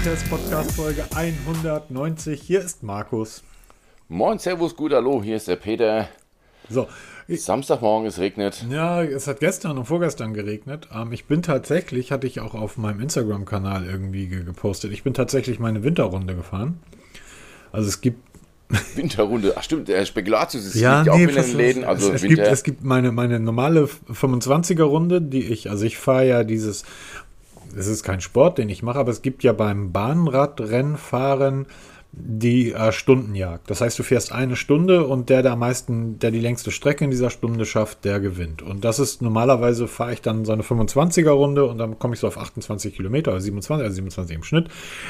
Frequency Podcast Folge 190. Hier ist Markus. Moin, Servus, gut, hallo, hier ist der Peter. So. Samstagmorgen, es regnet. Ja, es hat gestern und vorgestern geregnet. Ähm, ich bin tatsächlich, hatte ich auch auf meinem Instagram-Kanal irgendwie gepostet, ich bin tatsächlich meine Winterrunde gefahren. Also es gibt Winterrunde. Ach stimmt, der Spekulatius ist ja, nee, auch in den Läden. Also es, es gibt, es gibt meine, meine normale 25er-Runde, die ich, also ich fahre ja dieses, es ist kein Sport, den ich mache, aber es gibt ja beim Bahnradrennfahren die äh, Stundenjagd. Das heißt, du fährst eine Stunde und der, der am meisten, der die längste Strecke in dieser Stunde schafft, der gewinnt. Und das ist normalerweise fahre ich dann so eine 25er Runde und dann komme ich so auf 28 Kilometer oder 27, also 27 im Schnitt.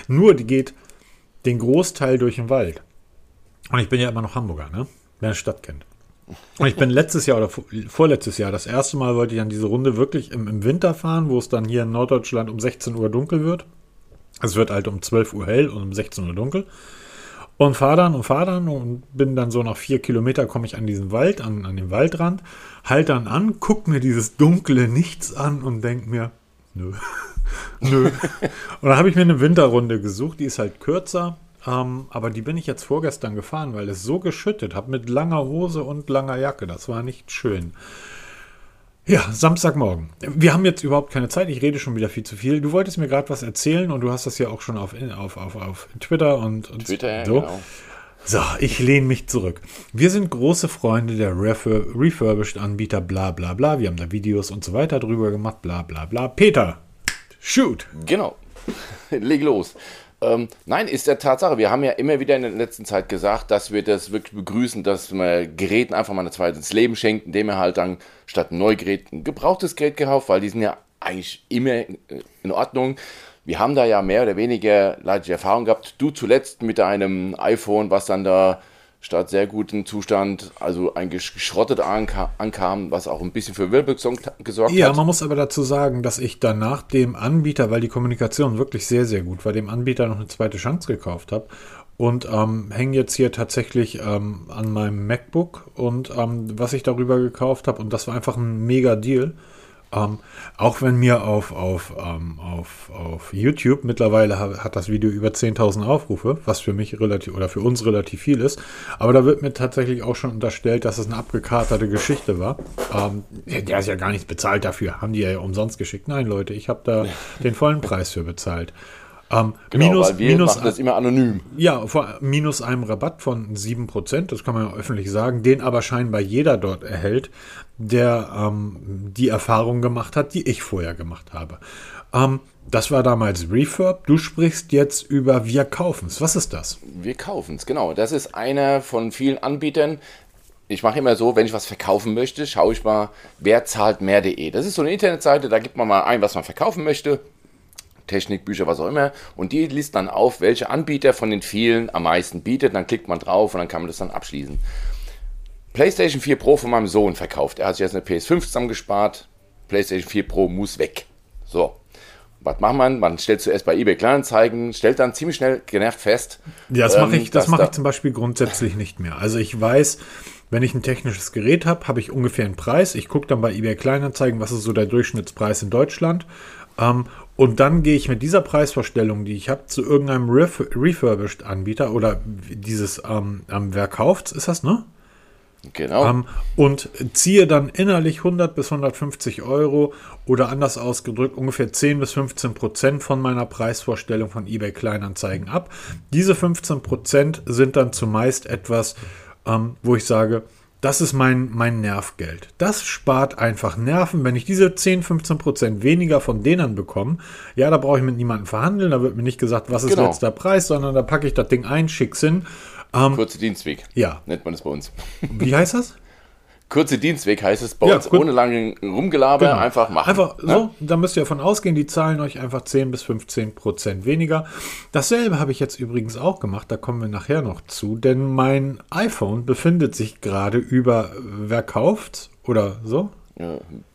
Nur die geht den Großteil durch den Wald. Und ich bin ja immer noch Hamburger, ne? Wer eine Stadt kennt. Ich bin letztes Jahr oder vorletztes Jahr, das erste Mal wollte ich an diese Runde wirklich im, im Winter fahren, wo es dann hier in Norddeutschland um 16 Uhr dunkel wird. Es wird halt um 12 Uhr hell und um 16 Uhr dunkel. Und fahre dann und fahre dann und bin dann so nach vier Kilometer komme ich an diesen Wald, an, an den Waldrand, halt dann an, guck mir dieses dunkle Nichts an und denk mir, nö, nö. und dann habe ich mir eine Winterrunde gesucht, die ist halt kürzer, ähm, aber die bin ich jetzt vorgestern gefahren, weil es so geschüttet hat mit langer Hose und langer Jacke. Das war nicht schön. Ja, Samstagmorgen. Wir haben jetzt überhaupt keine Zeit. Ich rede schon wieder viel zu viel. Du wolltest mir gerade was erzählen und du hast das ja auch schon auf, auf, auf, auf Twitter und, und Twitter, so. Genau. So, ich lehne mich zurück. Wir sind große Freunde der Refur Refurbished-Anbieter, bla bla bla. Wir haben da Videos und so weiter drüber gemacht, bla bla bla. Peter, shoot! Genau. Leg los. Ähm, nein, ist der Tatsache. Wir haben ja immer wieder in der letzten Zeit gesagt, dass wir das wirklich begrüßen, dass man Geräten einfach mal eine zweite ins Leben schenkt, indem er halt dann statt ein Neugerät ein gebrauchtes Gerät gekauft, weil die sind ja eigentlich immer in Ordnung. Wir haben da ja mehr oder weniger leidige Erfahrung gehabt. Du zuletzt mit deinem iPhone, was dann da statt sehr gutem Zustand, also eigentlich geschrottet ankam, was auch ein bisschen für Wirbel gesorgt ja, hat. Ja, man muss aber dazu sagen, dass ich danach dem Anbieter, weil die Kommunikation wirklich sehr, sehr gut war, dem Anbieter noch eine zweite Chance gekauft habe und ähm, hänge jetzt hier tatsächlich ähm, an meinem MacBook und ähm, was ich darüber gekauft habe und das war einfach ein mega Deal. Ähm, auch wenn mir auf, auf, ähm, auf, auf YouTube mittlerweile hat, das Video über 10.000 Aufrufe, was für mich relativ oder für uns relativ viel ist. Aber da wird mir tatsächlich auch schon unterstellt, dass es eine abgekaterte Geschichte war. Ähm, der ist ja gar nichts bezahlt dafür. Haben die ja umsonst geschickt. Nein, Leute, ich habe da den vollen Preis für bezahlt. Ähm, genau, minus, weil wir minus, machen das immer anonym. Ja, vor, minus einem Rabatt von 7%, das kann man ja öffentlich sagen, den aber scheinbar jeder dort erhält, der ähm, die Erfahrung gemacht hat, die ich vorher gemacht habe. Ähm, das war damals Refurb. Du sprichst jetzt über Wir kaufen's. Was ist das? Wir kaufen's, genau. Das ist einer von vielen Anbietern. Ich mache immer so, wenn ich was verkaufen möchte, schaue ich mal, wer zahlt mehr.de. Das ist so eine Internetseite, da gibt man mal ein, was man verkaufen möchte. Technik, Bücher, was auch immer. Und die liest dann auf, welche Anbieter von den vielen am meisten bietet. Dann klickt man drauf und dann kann man das dann abschließen. PlayStation 4 Pro von meinem Sohn verkauft. Er hat sich jetzt eine PS5 zusammengespart. PlayStation 4 Pro muss weg. So. Was macht man? Man stellt zuerst bei eBay Kleinanzeigen, stellt dann ziemlich schnell genervt fest. Ja, das mache ähm, ich, das mache ich zum Beispiel grundsätzlich nicht mehr. Also ich weiß, wenn ich ein technisches Gerät habe, habe ich ungefähr einen Preis. Ich gucke dann bei eBay Kleinanzeigen, was ist so der Durchschnittspreis in Deutschland. Ähm, und dann gehe ich mit dieser Preisvorstellung, die ich habe, zu irgendeinem Ref Refurbished-Anbieter oder dieses, ähm, wer kauft's, ist das, ne? Genau. Ähm, und ziehe dann innerlich 100 bis 150 Euro oder anders ausgedrückt ungefähr 10 bis 15 Prozent von meiner Preisvorstellung von eBay Kleinanzeigen ab. Diese 15 Prozent sind dann zumeist etwas, ähm, wo ich sage, das ist mein, mein Nervgeld. Das spart einfach Nerven. Wenn ich diese 10, 15 Prozent weniger von denen bekomme, ja, da brauche ich mit niemandem verhandeln. Da wird mir nicht gesagt, was ist genau. letzter Preis, sondern da packe ich das Ding ein, schick's hin ähm, Kurze Dienstweg. Ja. Nennt man es bei uns. Wie heißt das? Kurze Dienstweg heißt es bei ja, uns, gut. ohne lange Rumgelaber, genau. einfach machen. Einfach ne? so, da müsst ihr davon ausgehen, die zahlen euch einfach 10 bis 15 Prozent weniger. Dasselbe habe ich jetzt übrigens auch gemacht, da kommen wir nachher noch zu, denn mein iPhone befindet sich gerade über Wer kauft oder so.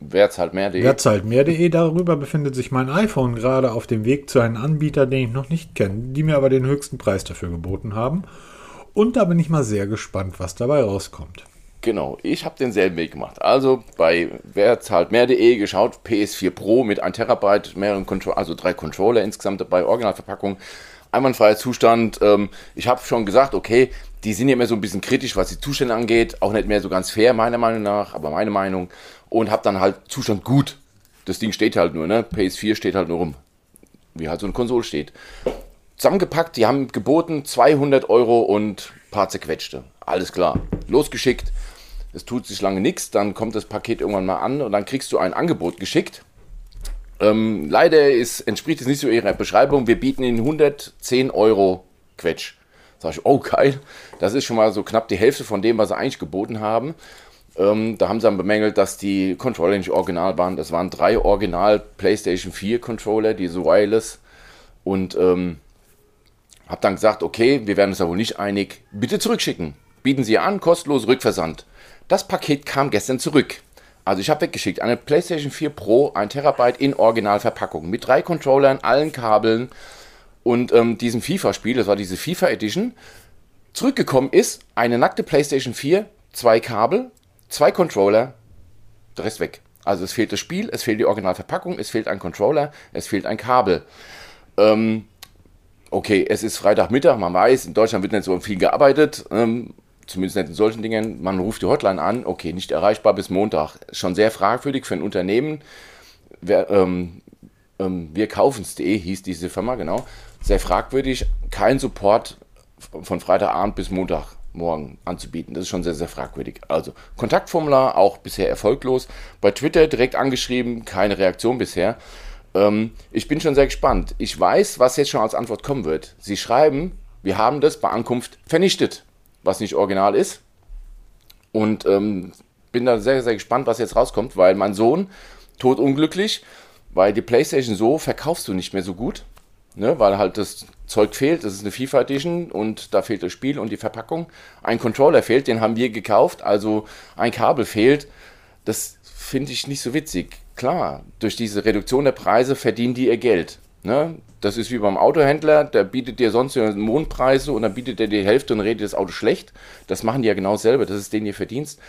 Wer zahlt mehr.de? Wer zahlt mehr.de? Darüber befindet sich mein iPhone gerade auf dem Weg zu einem Anbieter, den ich noch nicht kenne, die mir aber den höchsten Preis dafür geboten haben. Und da bin ich mal sehr gespannt, was dabei rauskommt. Genau, ich habe denselben Weg gemacht. Also bei wer zahlt mehr.de geschaut, PS4 Pro mit 1 Terabyte, mehreren Contro also drei Controller insgesamt dabei, Originalverpackung, einwandfreier Zustand. Ähm, ich habe schon gesagt, okay, die sind ja immer so ein bisschen kritisch, was die Zustände angeht, auch nicht mehr so ganz fair, meiner Meinung nach, aber meine Meinung. Und habe dann halt Zustand gut. Das Ding steht halt nur, ne? PS4 steht halt nur rum. Wie halt so eine Konsole steht. Zusammengepackt, die haben geboten 200 Euro und paar zerquetschte. Alles klar. Losgeschickt es tut sich lange nichts, dann kommt das Paket irgendwann mal an und dann kriegst du ein Angebot geschickt. Ähm, leider ist, entspricht es nicht so ihrer Beschreibung. Wir bieten Ihnen 110 Euro Quetsch. Sag ich, oh geil, das ist schon mal so knapp die Hälfte von dem, was sie eigentlich geboten haben. Ähm, da haben sie dann bemängelt, dass die Controller nicht original waren. Das waren drei Original PlayStation 4 Controller, diese Wireless. Und ähm, habe dann gesagt, okay, wir werden uns da wohl nicht einig. Bitte zurückschicken. Bieten Sie an, kostenlos Rückversand. Das Paket kam gestern zurück. Also ich habe weggeschickt eine PlayStation 4 Pro, 1 Terabyte in Originalverpackung mit drei Controllern, allen Kabeln und ähm, diesem FIFA-Spiel, das war diese FIFA Edition. Zurückgekommen ist eine nackte PlayStation 4, zwei Kabel, zwei Controller, der Rest weg. Also es fehlt das Spiel, es fehlt die Originalverpackung, es fehlt ein Controller, es fehlt ein Kabel. Ähm, okay, es ist Freitagmittag, man weiß, in Deutschland wird nicht so viel gearbeitet. Ähm, zumindest nicht in solchen Dingen, man ruft die Hotline an, okay, nicht erreichbar bis Montag. Schon sehr fragwürdig für ein Unternehmen. Wir, ähm, ähm, wir kaufen's.de hieß diese Firma, genau. Sehr fragwürdig, kein Support von Freitagabend bis Montagmorgen anzubieten. Das ist schon sehr, sehr fragwürdig. Also, Kontaktformular auch bisher erfolglos. Bei Twitter direkt angeschrieben, keine Reaktion bisher. Ähm, ich bin schon sehr gespannt. Ich weiß, was jetzt schon als Antwort kommen wird. Sie schreiben, wir haben das bei Ankunft vernichtet was nicht original ist. Und ähm, bin da sehr, sehr gespannt, was jetzt rauskommt, weil mein Sohn, totunglücklich, weil die Playstation so verkaufst du nicht mehr so gut, ne, weil halt das Zeug fehlt, das ist eine FIFA Edition und da fehlt das Spiel und die Verpackung. Ein Controller fehlt, den haben wir gekauft, also ein Kabel fehlt. Das finde ich nicht so witzig. Klar, durch diese Reduktion der Preise verdienen die ihr Geld. Ne? Das ist wie beim Autohändler, der bietet dir sonst Mondpreise und dann bietet er dir die Hälfte und redet das Auto schlecht. Das machen die ja genau selber, das ist denen ihr Verdienst.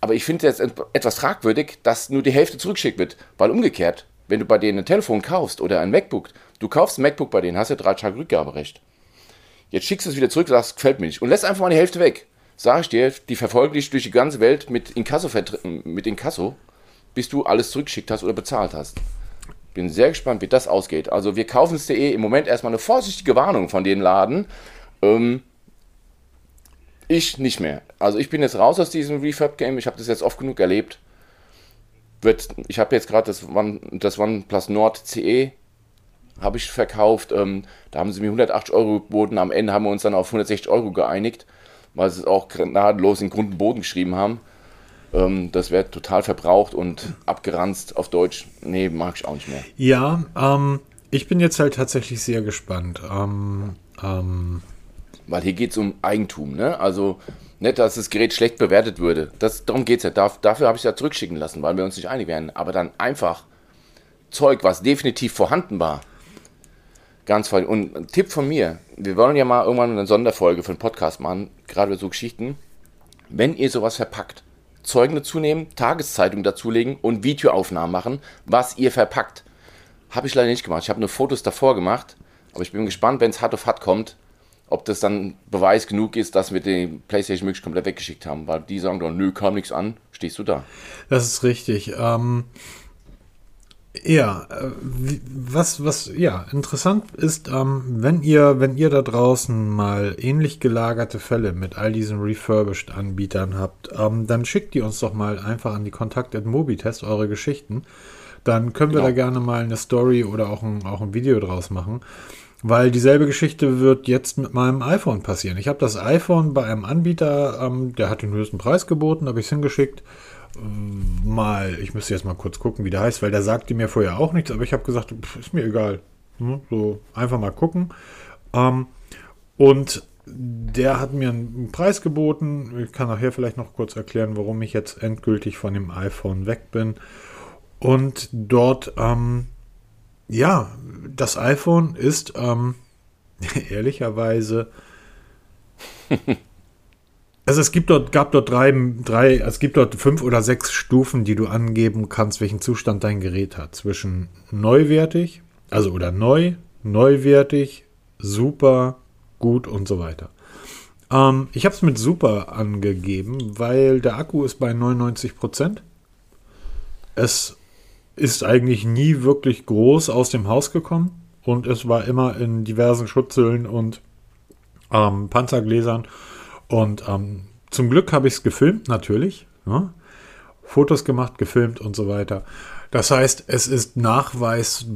Aber ich finde es jetzt etwas fragwürdig, dass nur die Hälfte zurückgeschickt wird, weil umgekehrt, wenn du bei denen ein Telefon kaufst oder ein MacBook, du kaufst ein MacBook bei denen, hast du drei Tage Rückgaberecht. Jetzt schickst du es wieder zurück, sagst, gefällt mir nicht und lässt einfach mal die Hälfte weg. Sag ich dir, die verfolgen dich durch die ganze Welt mit Inkasso, mit Inkasso bis du alles zurückgeschickt hast oder bezahlt hast. Bin sehr gespannt, wie das ausgeht. Also wir kaufen es.de im Moment erstmal eine vorsichtige Warnung von den Laden. Ähm, ich nicht mehr. Also ich bin jetzt raus aus diesem Refab-Game. Ich habe das jetzt oft genug erlebt. Wird, ich habe jetzt gerade das, One, das OnePlus Nord CE habe ich verkauft. Ähm, da haben sie mir 180 Euro geboten. Am Ende haben wir uns dann auf 160 Euro geeinigt, weil sie es auch gnadenlos in Grund und Boden geschrieben haben. Ähm, das wird total verbraucht und abgeranzt auf Deutsch. Nee, mag ich auch nicht mehr. Ja, ähm, ich bin jetzt halt tatsächlich sehr gespannt. Ähm, ähm Weil hier geht es um Eigentum, ne? Also nicht, dass das Gerät schlecht bewertet würde. Das, darum geht es ja. Darf, dafür habe ich es ja zurückschicken lassen, weil wir uns nicht einig werden. Aber dann einfach Zeug, was definitiv vorhanden war. Ganz voll. Und ein Tipp von mir: Wir wollen ja mal irgendwann eine Sonderfolge für einen Podcast machen, gerade so Geschichten. Wenn ihr sowas verpackt, Zeugen dazu nehmen, Tageszeitung dazulegen und Videoaufnahmen machen, was ihr verpackt. Habe ich leider nicht gemacht. Ich habe nur Fotos davor gemacht, aber ich bin gespannt, wenn es hart auf hart kommt, ob das dann Beweis genug ist, dass wir die PlayStation wirklich komplett weggeschickt haben, weil die sagen doch, nö, kam nichts an, stehst du da. Das ist richtig. Ähm, ja, äh, was, was, ja, interessant ist, ähm, wenn ihr, wenn ihr da draußen mal ähnlich gelagerte Fälle mit all diesen Refurbished-Anbietern habt, ähm, dann schickt die uns doch mal einfach an die Kontakt at Mobitest eure Geschichten. Dann können wir genau. da gerne mal eine Story oder auch ein, auch ein Video draus machen. Weil dieselbe Geschichte wird jetzt mit meinem iPhone passieren. Ich habe das iPhone bei einem Anbieter, ähm, der hat den höchsten Preis geboten, habe ich es hingeschickt mal, ich müsste jetzt mal kurz gucken, wie der heißt, weil der sagte mir vorher auch nichts, aber ich habe gesagt, pff, ist mir egal. Hm, so einfach mal gucken. Ähm, und der hat mir einen Preis geboten. Ich kann nachher vielleicht noch kurz erklären, warum ich jetzt endgültig von dem iPhone weg bin. Und dort, ähm, ja, das iPhone ist ähm, ehrlicherweise Also es gibt dort, gab dort drei, drei, es gibt dort fünf oder sechs Stufen, die du angeben kannst, welchen Zustand dein Gerät hat. Zwischen neuwertig, also oder neu, neuwertig, super, gut und so weiter. Ähm, ich habe es mit super angegeben, weil der Akku ist bei 99 Prozent. Es ist eigentlich nie wirklich groß aus dem Haus gekommen und es war immer in diversen Schutzhüllen und ähm, Panzergläsern und ähm, zum Glück habe ich es gefilmt, natürlich. Ja? Fotos gemacht, gefilmt und so weiter. Das heißt, es ist nachweis,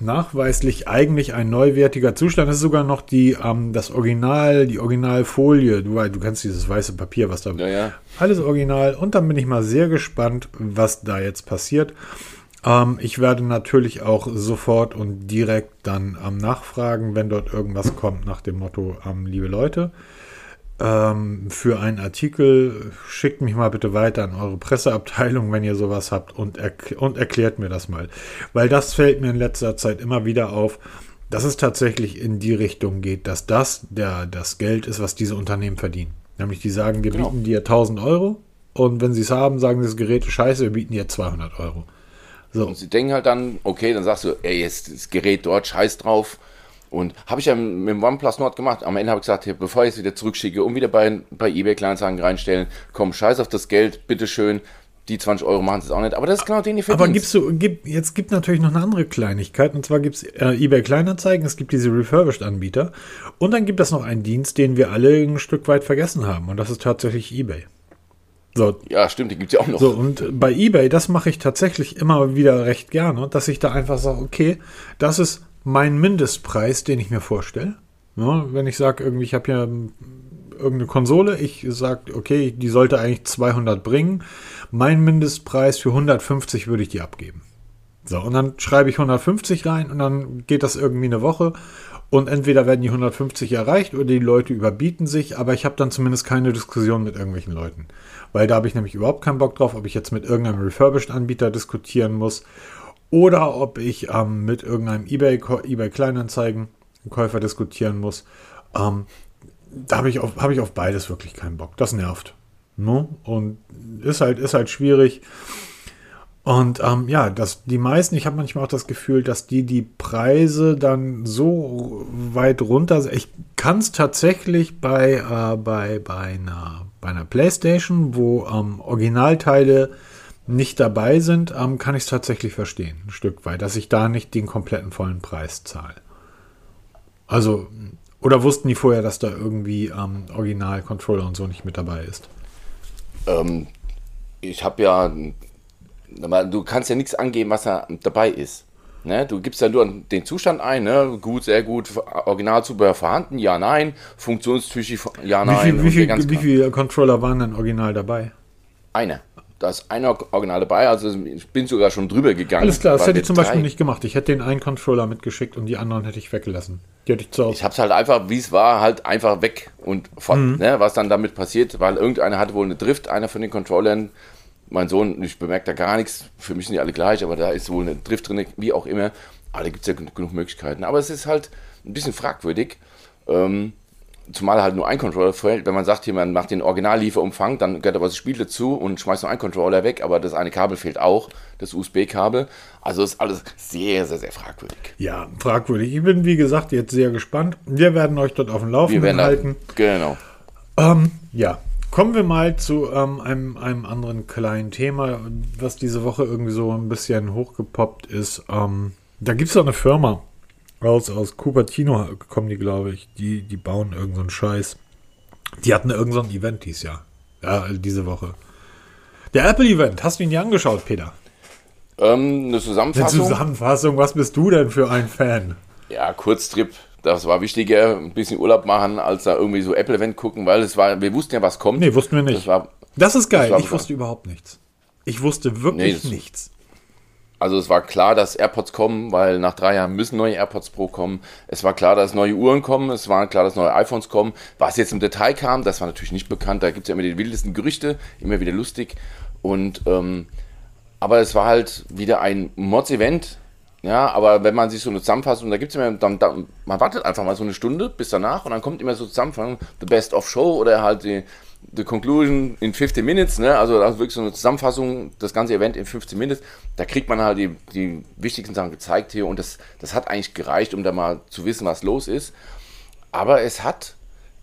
nachweislich eigentlich ein neuwertiger Zustand. Es ist sogar noch die, ähm, das Original, die Originalfolie. Du, du kennst dieses weiße Papier, was da. Ja, ja. Alles original. Und dann bin ich mal sehr gespannt, was da jetzt passiert. Ähm, ich werde natürlich auch sofort und direkt dann ähm, nachfragen, wenn dort irgendwas kommt, nach dem Motto, ähm, liebe Leute ähm, für einen Artikel. Schickt mich mal bitte weiter an eure Presseabteilung, wenn ihr sowas habt und, erk und erklärt mir das mal. Weil das fällt mir in letzter Zeit immer wieder auf, dass es tatsächlich in die Richtung geht, dass das der, das Geld ist, was diese Unternehmen verdienen. Nämlich die sagen, wir genau. bieten dir 1000 Euro und wenn sie es haben, sagen sie, das Gerät ist scheiße, wir bieten dir 200 Euro. So. Und sie denken halt dann, okay, dann sagst du, ey, jetzt das Gerät dort, scheiß drauf, und habe ich ja mit dem OnePlus Nord gemacht. Am Ende habe ich gesagt, bevor ich es wieder zurückschicke und wieder bei, bei eBay Kleinanzeigen reinstellen, komm, scheiß auf das Geld, bitteschön. Die 20 Euro machen es auch nicht, aber das ist genau den, die verdienst. Aber gibst du, gib, jetzt gibt natürlich noch eine andere Kleinigkeit, und zwar gibt es äh, eBay Kleinanzeigen, es gibt diese Refurbished-Anbieter und dann gibt es noch einen Dienst, den wir alle ein Stück weit vergessen haben und das ist tatsächlich eBay. So. Ja, stimmt, die gibt es ja auch noch. So, und bei eBay, das mache ich tatsächlich immer wieder recht gerne, dass ich da einfach sage, okay, das ist mein Mindestpreis, den ich mir vorstelle. Ja, wenn ich sage, irgendwie, ich habe hier irgendeine Konsole, ich sage, okay, die sollte eigentlich 200 bringen. Mein Mindestpreis für 150 würde ich die abgeben. So, und dann schreibe ich 150 rein und dann geht das irgendwie eine Woche und entweder werden die 150 erreicht oder die Leute überbieten sich, aber ich habe dann zumindest keine Diskussion mit irgendwelchen Leuten. Weil da habe ich nämlich überhaupt keinen Bock drauf, ob ich jetzt mit irgendeinem Refurbished-Anbieter diskutieren muss oder ob ich ähm, mit irgendeinem eBay, eBay Kleinanzeigen Käufer diskutieren muss. Ähm, da habe ich, auf, hab ich auf beides wirklich keinen Bock. Das nervt. No? Und ist halt, ist halt schwierig. Und ähm, ja, dass die meisten, ich habe manchmal auch das Gefühl, dass die die Preise dann so weit runter. Ich kann es tatsächlich bei, äh, bei, bei, einer, bei einer PlayStation, wo ähm, Originalteile nicht dabei sind, ähm, kann ich es tatsächlich verstehen, ein Stück weit, dass ich da nicht den kompletten vollen Preis zahle. Also, oder wussten die vorher, dass da irgendwie ähm, Original-Controller und so nicht mit dabei ist? Ähm, ich habe ja, du kannst ja nichts angeben, was da dabei ist. Ne? Du gibst ja nur den Zustand ein, ne? gut, sehr gut, Originalzubehör vorhanden, ja, nein, Funktionstüchig, ja, nein. Wie, viel, wie, viel, wie viele Controller waren denn original dabei? Eine da ist ein Original dabei, also ich bin sogar schon drüber gegangen. Alles klar, das hätte ich zum drei. Beispiel nicht gemacht. Ich hätte den einen Controller mitgeschickt und die anderen hätte ich weggelassen. Die hätte ich zu Hause. Ich habe es halt einfach, wie es war, halt einfach weg und fort, mhm. ne, was dann damit passiert, weil irgendeiner hatte wohl eine Drift, einer von den Controllern. Mein Sohn, ich bemerke da gar nichts, für mich sind die alle gleich, aber da ist wohl eine Drift drin, wie auch immer. Aber da gibt es ja genug Möglichkeiten. Aber es ist halt ein bisschen fragwürdig. Ähm, zumal halt nur ein Controller fällt, wenn man sagt, hier, man macht den Originallieferumfang, dann gehört aber das Spiel dazu und schmeißt nur ein Controller weg, aber das eine Kabel fehlt auch, das USB-Kabel. Also ist alles sehr, sehr, sehr fragwürdig. Ja, fragwürdig. Ich bin, wie gesagt, jetzt sehr gespannt. Wir werden euch dort auf dem Laufenden halten. Da, genau. Ähm, ja, kommen wir mal zu ähm, einem, einem anderen kleinen Thema, was diese Woche irgendwie so ein bisschen hochgepoppt ist. Ähm, da gibt es doch eine Firma, aus, aus Cupertino kommen die, glaube ich. Die, die bauen irgendeinen so Scheiß. Die hatten irgendein so Event dieses Jahr. Ja, diese Woche. Der Apple-Event, hast du ihn dir angeschaut, Peter? Ähm, eine Zusammenfassung. Eine Zusammenfassung, was bist du denn für ein Fan? Ja, Kurztrip. Das war wichtiger, ein bisschen Urlaub machen, als da irgendwie so Apple-Event gucken, weil es war, wir wussten ja, was kommt. Nee, wussten wir nicht. Das, war, das ist geil. Das ich wusste überhaupt nichts. Ich wusste wirklich nee, nichts. Also es war klar, dass AirPods kommen, weil nach drei Jahren müssen neue AirPods Pro kommen. Es war klar, dass neue Uhren kommen. Es war klar, dass neue iPhones kommen. Was jetzt im Detail kam, das war natürlich nicht bekannt. Da gibt es ja immer die wildesten Gerüchte, immer wieder lustig. Und ähm, aber es war halt wieder ein Mods-Event. Ja, aber wenn man sich so eine Zusammenfassung, da gibt es immer, dann, dann, man wartet einfach mal so eine Stunde bis danach und dann kommt immer so Zusammenfassung, The Best of Show oder halt die, The Conclusion in 15 Minutes, ne? also, also wirklich so eine Zusammenfassung, das ganze Event in 15 Minutes. Da kriegt man halt die, die wichtigsten Sachen gezeigt hier und das, das hat eigentlich gereicht, um da mal zu wissen, was los ist. Aber es hat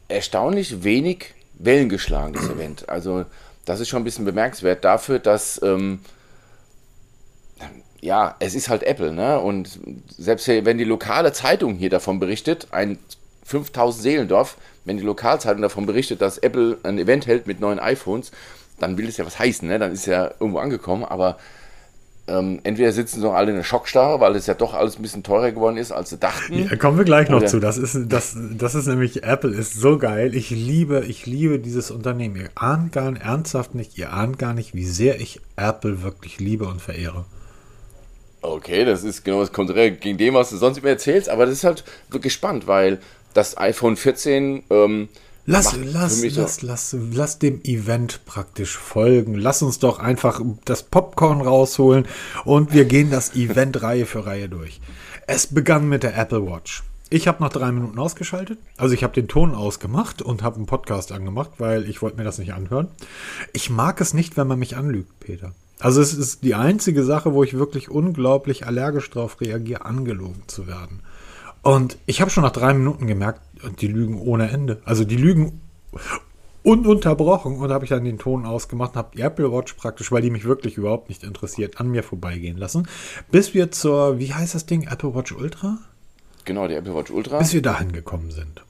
erstaunlich wenig Wellen geschlagen, das Event. Also das ist schon ein bisschen bemerkenswert dafür, dass ähm, ja, es ist halt Apple, ne? Und selbst wenn die lokale Zeitung hier davon berichtet, ein 5000 Seelendorf, wenn die Lokalzeitung davon berichtet, dass Apple ein Event hält mit neuen iPhones, dann will es ja was heißen, ne? Dann ist ja irgendwo angekommen, aber ähm, entweder sitzen sie noch alle in der Schockstarre, weil es ja doch alles ein bisschen teurer geworden ist, als sie dachten. Ja, kommen wir gleich noch Oder zu. Das ist, das, das ist nämlich, Apple ist so geil. Ich liebe, ich liebe dieses Unternehmen. Ihr ahnt gar nicht, ernsthaft nicht, ihr ahnt gar nicht, wie sehr ich Apple wirklich liebe und verehre. Okay, das ist genau das Konträr gegen dem, was du sonst immer erzählst, aber das ist halt wirklich spannend, weil das iPhone 14 ähm, Lass, lass, lass, lass, lass dem Event praktisch folgen. Lass uns doch einfach das Popcorn rausholen und wir gehen das Event Reihe für Reihe durch. Es begann mit der Apple Watch. Ich habe nach drei Minuten ausgeschaltet. Also ich habe den Ton ausgemacht und habe einen Podcast angemacht, weil ich wollte mir das nicht anhören. Ich mag es nicht, wenn man mich anlügt, Peter. Also es ist die einzige Sache, wo ich wirklich unglaublich allergisch darauf reagiere, angelogen zu werden. Und ich habe schon nach drei Minuten gemerkt, die lügen ohne Ende. Also die lügen ununterbrochen. Und habe ich dann den Ton ausgemacht und habe die Apple Watch praktisch, weil die mich wirklich überhaupt nicht interessiert, an mir vorbeigehen lassen. Bis wir zur, wie heißt das Ding, Apple Watch Ultra? Genau, die Apple Watch Ultra. Bis wir dahin gekommen sind.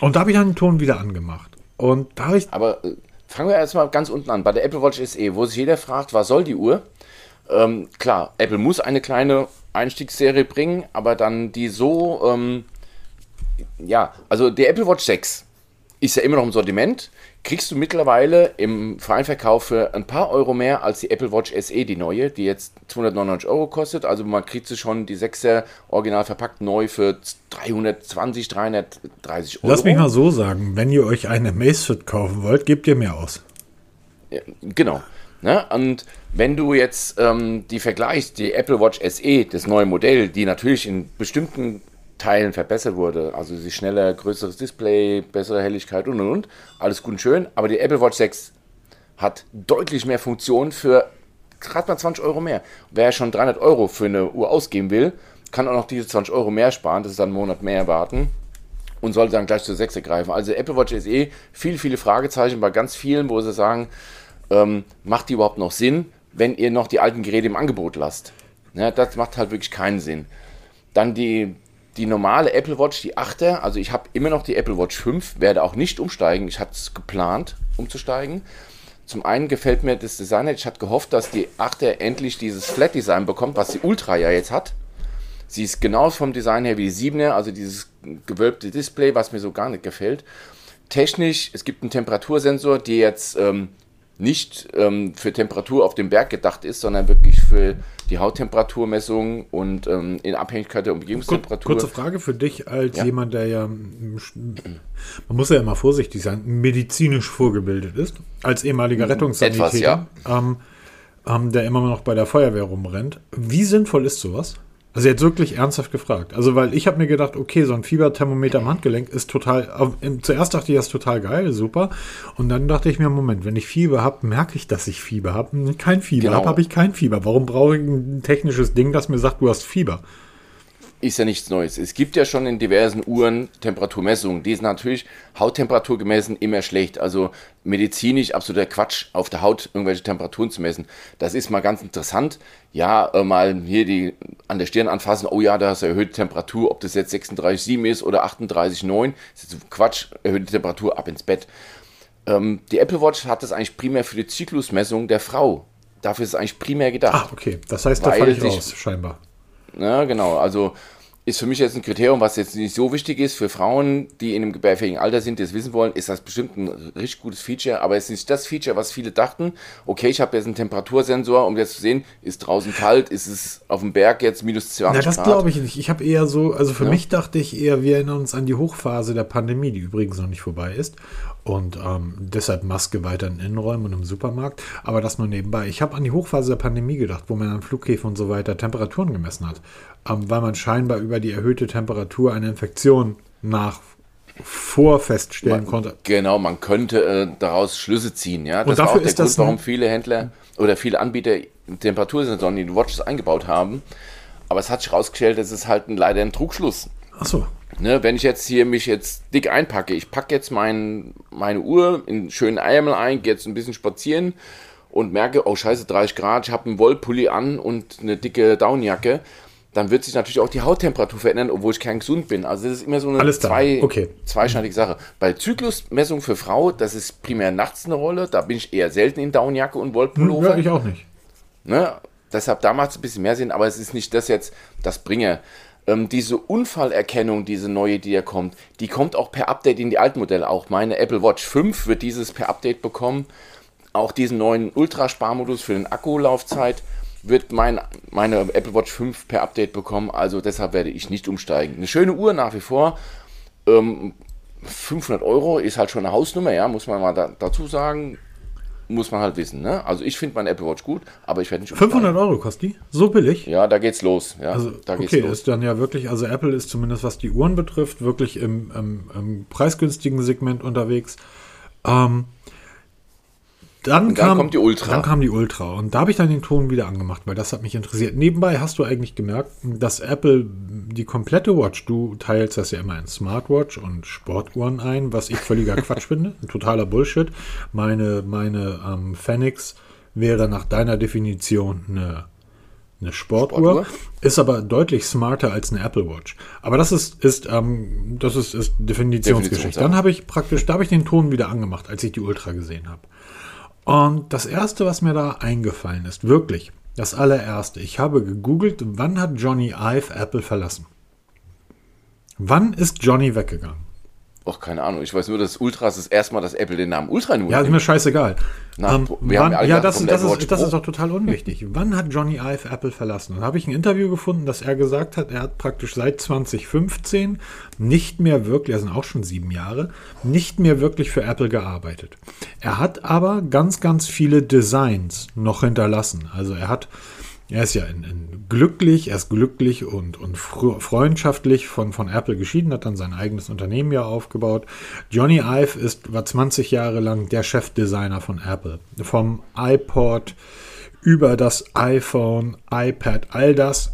Und da habe ich dann den Ton wieder angemacht. Und da habe ich. Aber äh, fangen wir erstmal ganz unten an. Bei der Apple Watch SE, wo sich jeder fragt, was soll die Uhr? Ähm, klar, Apple muss eine kleine Einstiegsserie bringen, aber dann die so, ähm, ja, also der Apple Watch 6 ist ja immer noch im Sortiment. Kriegst du mittlerweile im freien Verkauf für ein paar Euro mehr als die Apple Watch SE, die neue, die jetzt 299 Euro kostet. Also man kriegt sie schon die 6er original verpackt neu für 320, 330 Euro. Lass mich mal so sagen, wenn ihr euch eine Macefit kaufen wollt, gebt ihr mehr aus. Ja, genau. Ne? Und wenn du jetzt ähm, die vergleichst, die Apple Watch SE, das neue Modell, die natürlich in bestimmten Teilen verbessert wurde, also sie schneller, größeres Display, bessere Helligkeit und und und, alles gut und schön, aber die Apple Watch 6 hat deutlich mehr Funktionen für gerade mal 20 Euro mehr. Wer schon 300 Euro für eine Uhr ausgeben will, kann auch noch diese 20 Euro mehr sparen, das ist dann einen Monat mehr warten und sollte dann gleich zur 6 greifen. Also Apple Watch SE, viele, viele Fragezeichen bei ganz vielen, wo sie sagen, ähm, macht die überhaupt noch Sinn, wenn ihr noch die alten Geräte im Angebot lasst? Ja, das macht halt wirklich keinen Sinn. Dann die, die normale Apple Watch, die 8er, also ich habe immer noch die Apple Watch 5, werde auch nicht umsteigen. Ich hatte es geplant, umzusteigen. Zum einen gefällt mir das Design, ich hatte gehofft, dass die 8er endlich dieses Flat Design bekommt, was die Ultra ja jetzt hat. Sie ist genau vom Design her wie die 7er, also dieses gewölbte Display, was mir so gar nicht gefällt. Technisch, es gibt einen Temperatursensor, der jetzt ähm, nicht ähm, für Temperatur auf dem Berg gedacht ist, sondern wirklich für die Hauttemperaturmessung und ähm, in Abhängigkeit der Umgebungstemperatur. Kurze Frage für dich als ja. jemand, der ja, man muss ja immer vorsichtig sein, medizinisch vorgebildet ist, als ehemaliger mhm. Rettungssanitäter, ja. ähm, ähm, der immer noch bei der Feuerwehr rumrennt. Wie sinnvoll ist sowas? Also jetzt wirklich ernsthaft gefragt. Also weil ich habe mir gedacht, okay, so ein Fieberthermometer am Handgelenk ist total. Zuerst dachte ich, das ist total geil, super. Und dann dachte ich mir, Moment, wenn ich Fieber habe, merke ich, dass ich Fieber habe. Kein Fieber genau. habe, habe ich kein Fieber. Warum brauche ich ein technisches Ding, das mir sagt, du hast Fieber? Ist ja nichts Neues. Es gibt ja schon in diversen Uhren Temperaturmessungen. Die sind natürlich Hauttemperatur gemessen immer schlecht. Also medizinisch absoluter Quatsch, auf der Haut irgendwelche Temperaturen zu messen. Das ist mal ganz interessant. Ja, äh, mal hier die an der Stirn anfassen. Oh ja, da ist erhöhte Temperatur. Ob das jetzt 36,7 ist oder 38,9. ist Quatsch. Erhöhte Temperatur ab ins Bett. Ähm, die Apple Watch hat das eigentlich primär für die Zyklusmessung der Frau. Dafür ist es eigentlich primär gedacht. Ah, okay. Das heißt, da falle ich raus, scheinbar. Ja, genau. Also ist für mich jetzt ein Kriterium, was jetzt nicht so wichtig ist. Für Frauen, die in einem gebärfähigen Alter sind, die es wissen wollen, ist das bestimmt ein richtig gutes Feature. Aber es ist nicht das Feature, was viele dachten. Okay, ich habe jetzt einen Temperatursensor, um jetzt zu sehen, ist draußen kalt, ist es auf dem Berg jetzt minus 20 Na, das glaube ich nicht. Ich habe eher so, also für ja. mich dachte ich eher, wir erinnern uns an die Hochphase der Pandemie, die übrigens noch nicht vorbei ist. Und ähm, deshalb Maske weiter in Innenräumen und im Supermarkt. Aber das nur nebenbei. Ich habe an die Hochphase der Pandemie gedacht, wo man an Flughäfen und so weiter Temperaturen gemessen hat. Ähm, weil man scheinbar über die erhöhte Temperatur eine Infektion nach vorfeststellen man, konnte. Genau, man könnte äh, daraus Schlüsse ziehen. Ja, das Und dafür ist das Grund, warum ein- viele Händler oder viele Anbieter Temperatursensoren in die Watches eingebaut haben. Aber es hat sich herausgestellt, das ist halt ein, leider ein Trugschluss. Achso. Ne, wenn ich jetzt hier mich jetzt dick einpacke, ich packe jetzt mein, meine Uhr in einen schönen Ärmel ein, gehe jetzt ein bisschen spazieren und merke, oh scheiße, 30 Grad, ich habe einen Wollpulli an und eine dicke Downjacke, dann wird sich natürlich auch die Hauttemperatur verändern, obwohl ich kein gesund bin. Also das ist immer so eine zwei, okay. zweischneidige Sache. Bei Zyklusmessung für Frau, das ist primär nachts eine Rolle, da bin ich eher selten in Downjacke und Wollpullover. Ja, ich auch nicht. Ne? Deshalb da macht es ein bisschen mehr Sinn, aber es ist nicht das jetzt, das Bringer. Ähm, diese Unfallerkennung, diese neue, die da kommt, die kommt auch per Update in die alten Modelle. Auch meine Apple Watch 5 wird dieses per Update bekommen. Auch diesen neuen Ultrasparmodus für den Akkulaufzeit wird mein, meine Apple Watch 5 per Update bekommen. Also deshalb werde ich nicht umsteigen. Eine schöne Uhr nach wie vor. Ähm, 500 Euro ist halt schon eine Hausnummer, ja, muss man mal da, dazu sagen. Muss man halt wissen. Ne? Also ich finde meine Apple Watch gut, aber ich werde nicht 500 Euro kostet die? So billig? ja, da geht's los. Ja, Also, da geht's okay, los. ist dann ja wirklich, also Apple ist zumindest was die Uhren betrifft, wirklich im, im, im preisgünstigen Segment unterwegs. Ähm, dann, dann kam, kommt die Ultra. Dann kam die Ultra und da habe ich dann den Ton wieder angemacht, weil das hat mich interessiert. Nebenbei hast du eigentlich gemerkt, dass Apple die komplette Watch, du teilst das ja immer in Smartwatch und Sportuhren ein, was ich völliger Quatsch finde, totaler Bullshit. Meine, meine ähm, Fenix wäre nach deiner Definition eine eine Sportuhr, Sportuhr? ist aber deutlich smarter als eine Apple Watch. Aber das ist, ist, ähm, das ist, ist Definitionsgeschichte. Definitionssache. Dann habe ich praktisch, da habe ich den Ton wieder angemacht, als ich die Ultra gesehen habe. Und das erste, was mir da eingefallen ist, wirklich, das allererste, ich habe gegoogelt, wann hat Johnny Ive Apple verlassen? Wann ist Johnny weggegangen? Och, keine Ahnung. Ich weiß nur, dass Ultra ist das erste Mal, dass Apple den Namen Ultra nur Ja, ist mir scheißegal. Na, Ähm, wir haben wann, alle ja, gedacht, das, das, ist, das ist doch total unwichtig. Wann hat Johnny Ive Apple verlassen? Dann habe ich ein Interview gefunden, dass er gesagt hat, er hat praktisch seit 2015 nicht mehr wirklich, das sind auch schon sieben Jahre, nicht mehr wirklich für Apple gearbeitet. Er hat aber ganz, ganz viele Designs noch hinterlassen. Also er hat, er ist ja in, in glücklich, er ist glücklich und, und fr- freundschaftlich von, von Apple geschieden, hat dann sein eigenes Unternehmen ja aufgebaut. Johnny Ive ist, war 20 Jahre lang der Chefdesigner von Apple. Vom iPod über das iPhone, iPad, all das.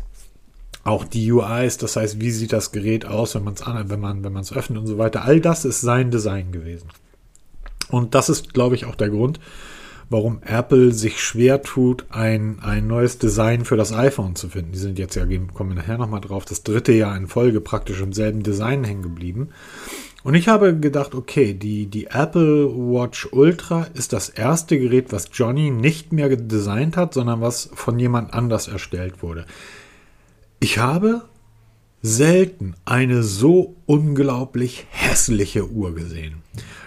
Auch die UIs, das heißt, wie sieht das Gerät aus, wenn man es an, wenn man, wenn man es öffnet und so weiter. All das ist sein Design gewesen. Und das ist, glaube ich, auch der Grund, warum Apple sich schwer tut, ein, ein neues Design für das iPhone zu finden. Die sind jetzt ja, kommen wir nachher nochmal drauf, das dritte Jahr in Folge praktisch im selben Design hängen geblieben. Und ich habe gedacht, okay, die, die Apple Watch Ultra ist das erste Gerät, was Johnny nicht mehr designt hat, sondern was von jemand anders erstellt wurde. Ich habe selten eine so unglaublich hässliche Uhr gesehen.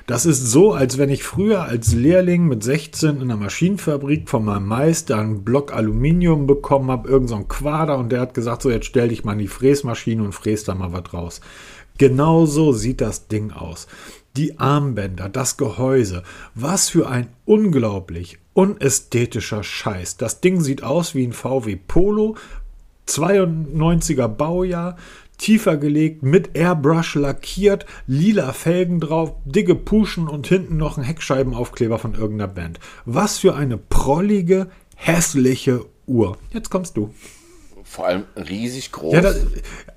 Das ist so, als wenn ich früher als Lehrling mit 16 in der Maschinenfabrik von meinem Meister einen Block Aluminium bekommen habe, irgend so Quader und der hat gesagt, so jetzt stell dich mal in die Fräsmaschine und fräs da mal was raus. Genau so sieht das Ding aus. Die Armbänder, das Gehäuse, was für ein unglaublich unästhetischer Scheiß. Das Ding sieht aus wie ein VW Polo, 92er Baujahr, tiefer gelegt, mit Airbrush lackiert, lila Felgen drauf, dicke Puschen und hinten noch ein Heckscheibenaufkleber von irgendeiner Band. Was für eine prollige, hässliche Uhr. Jetzt kommst du. Vor allem riesig groß. Ja,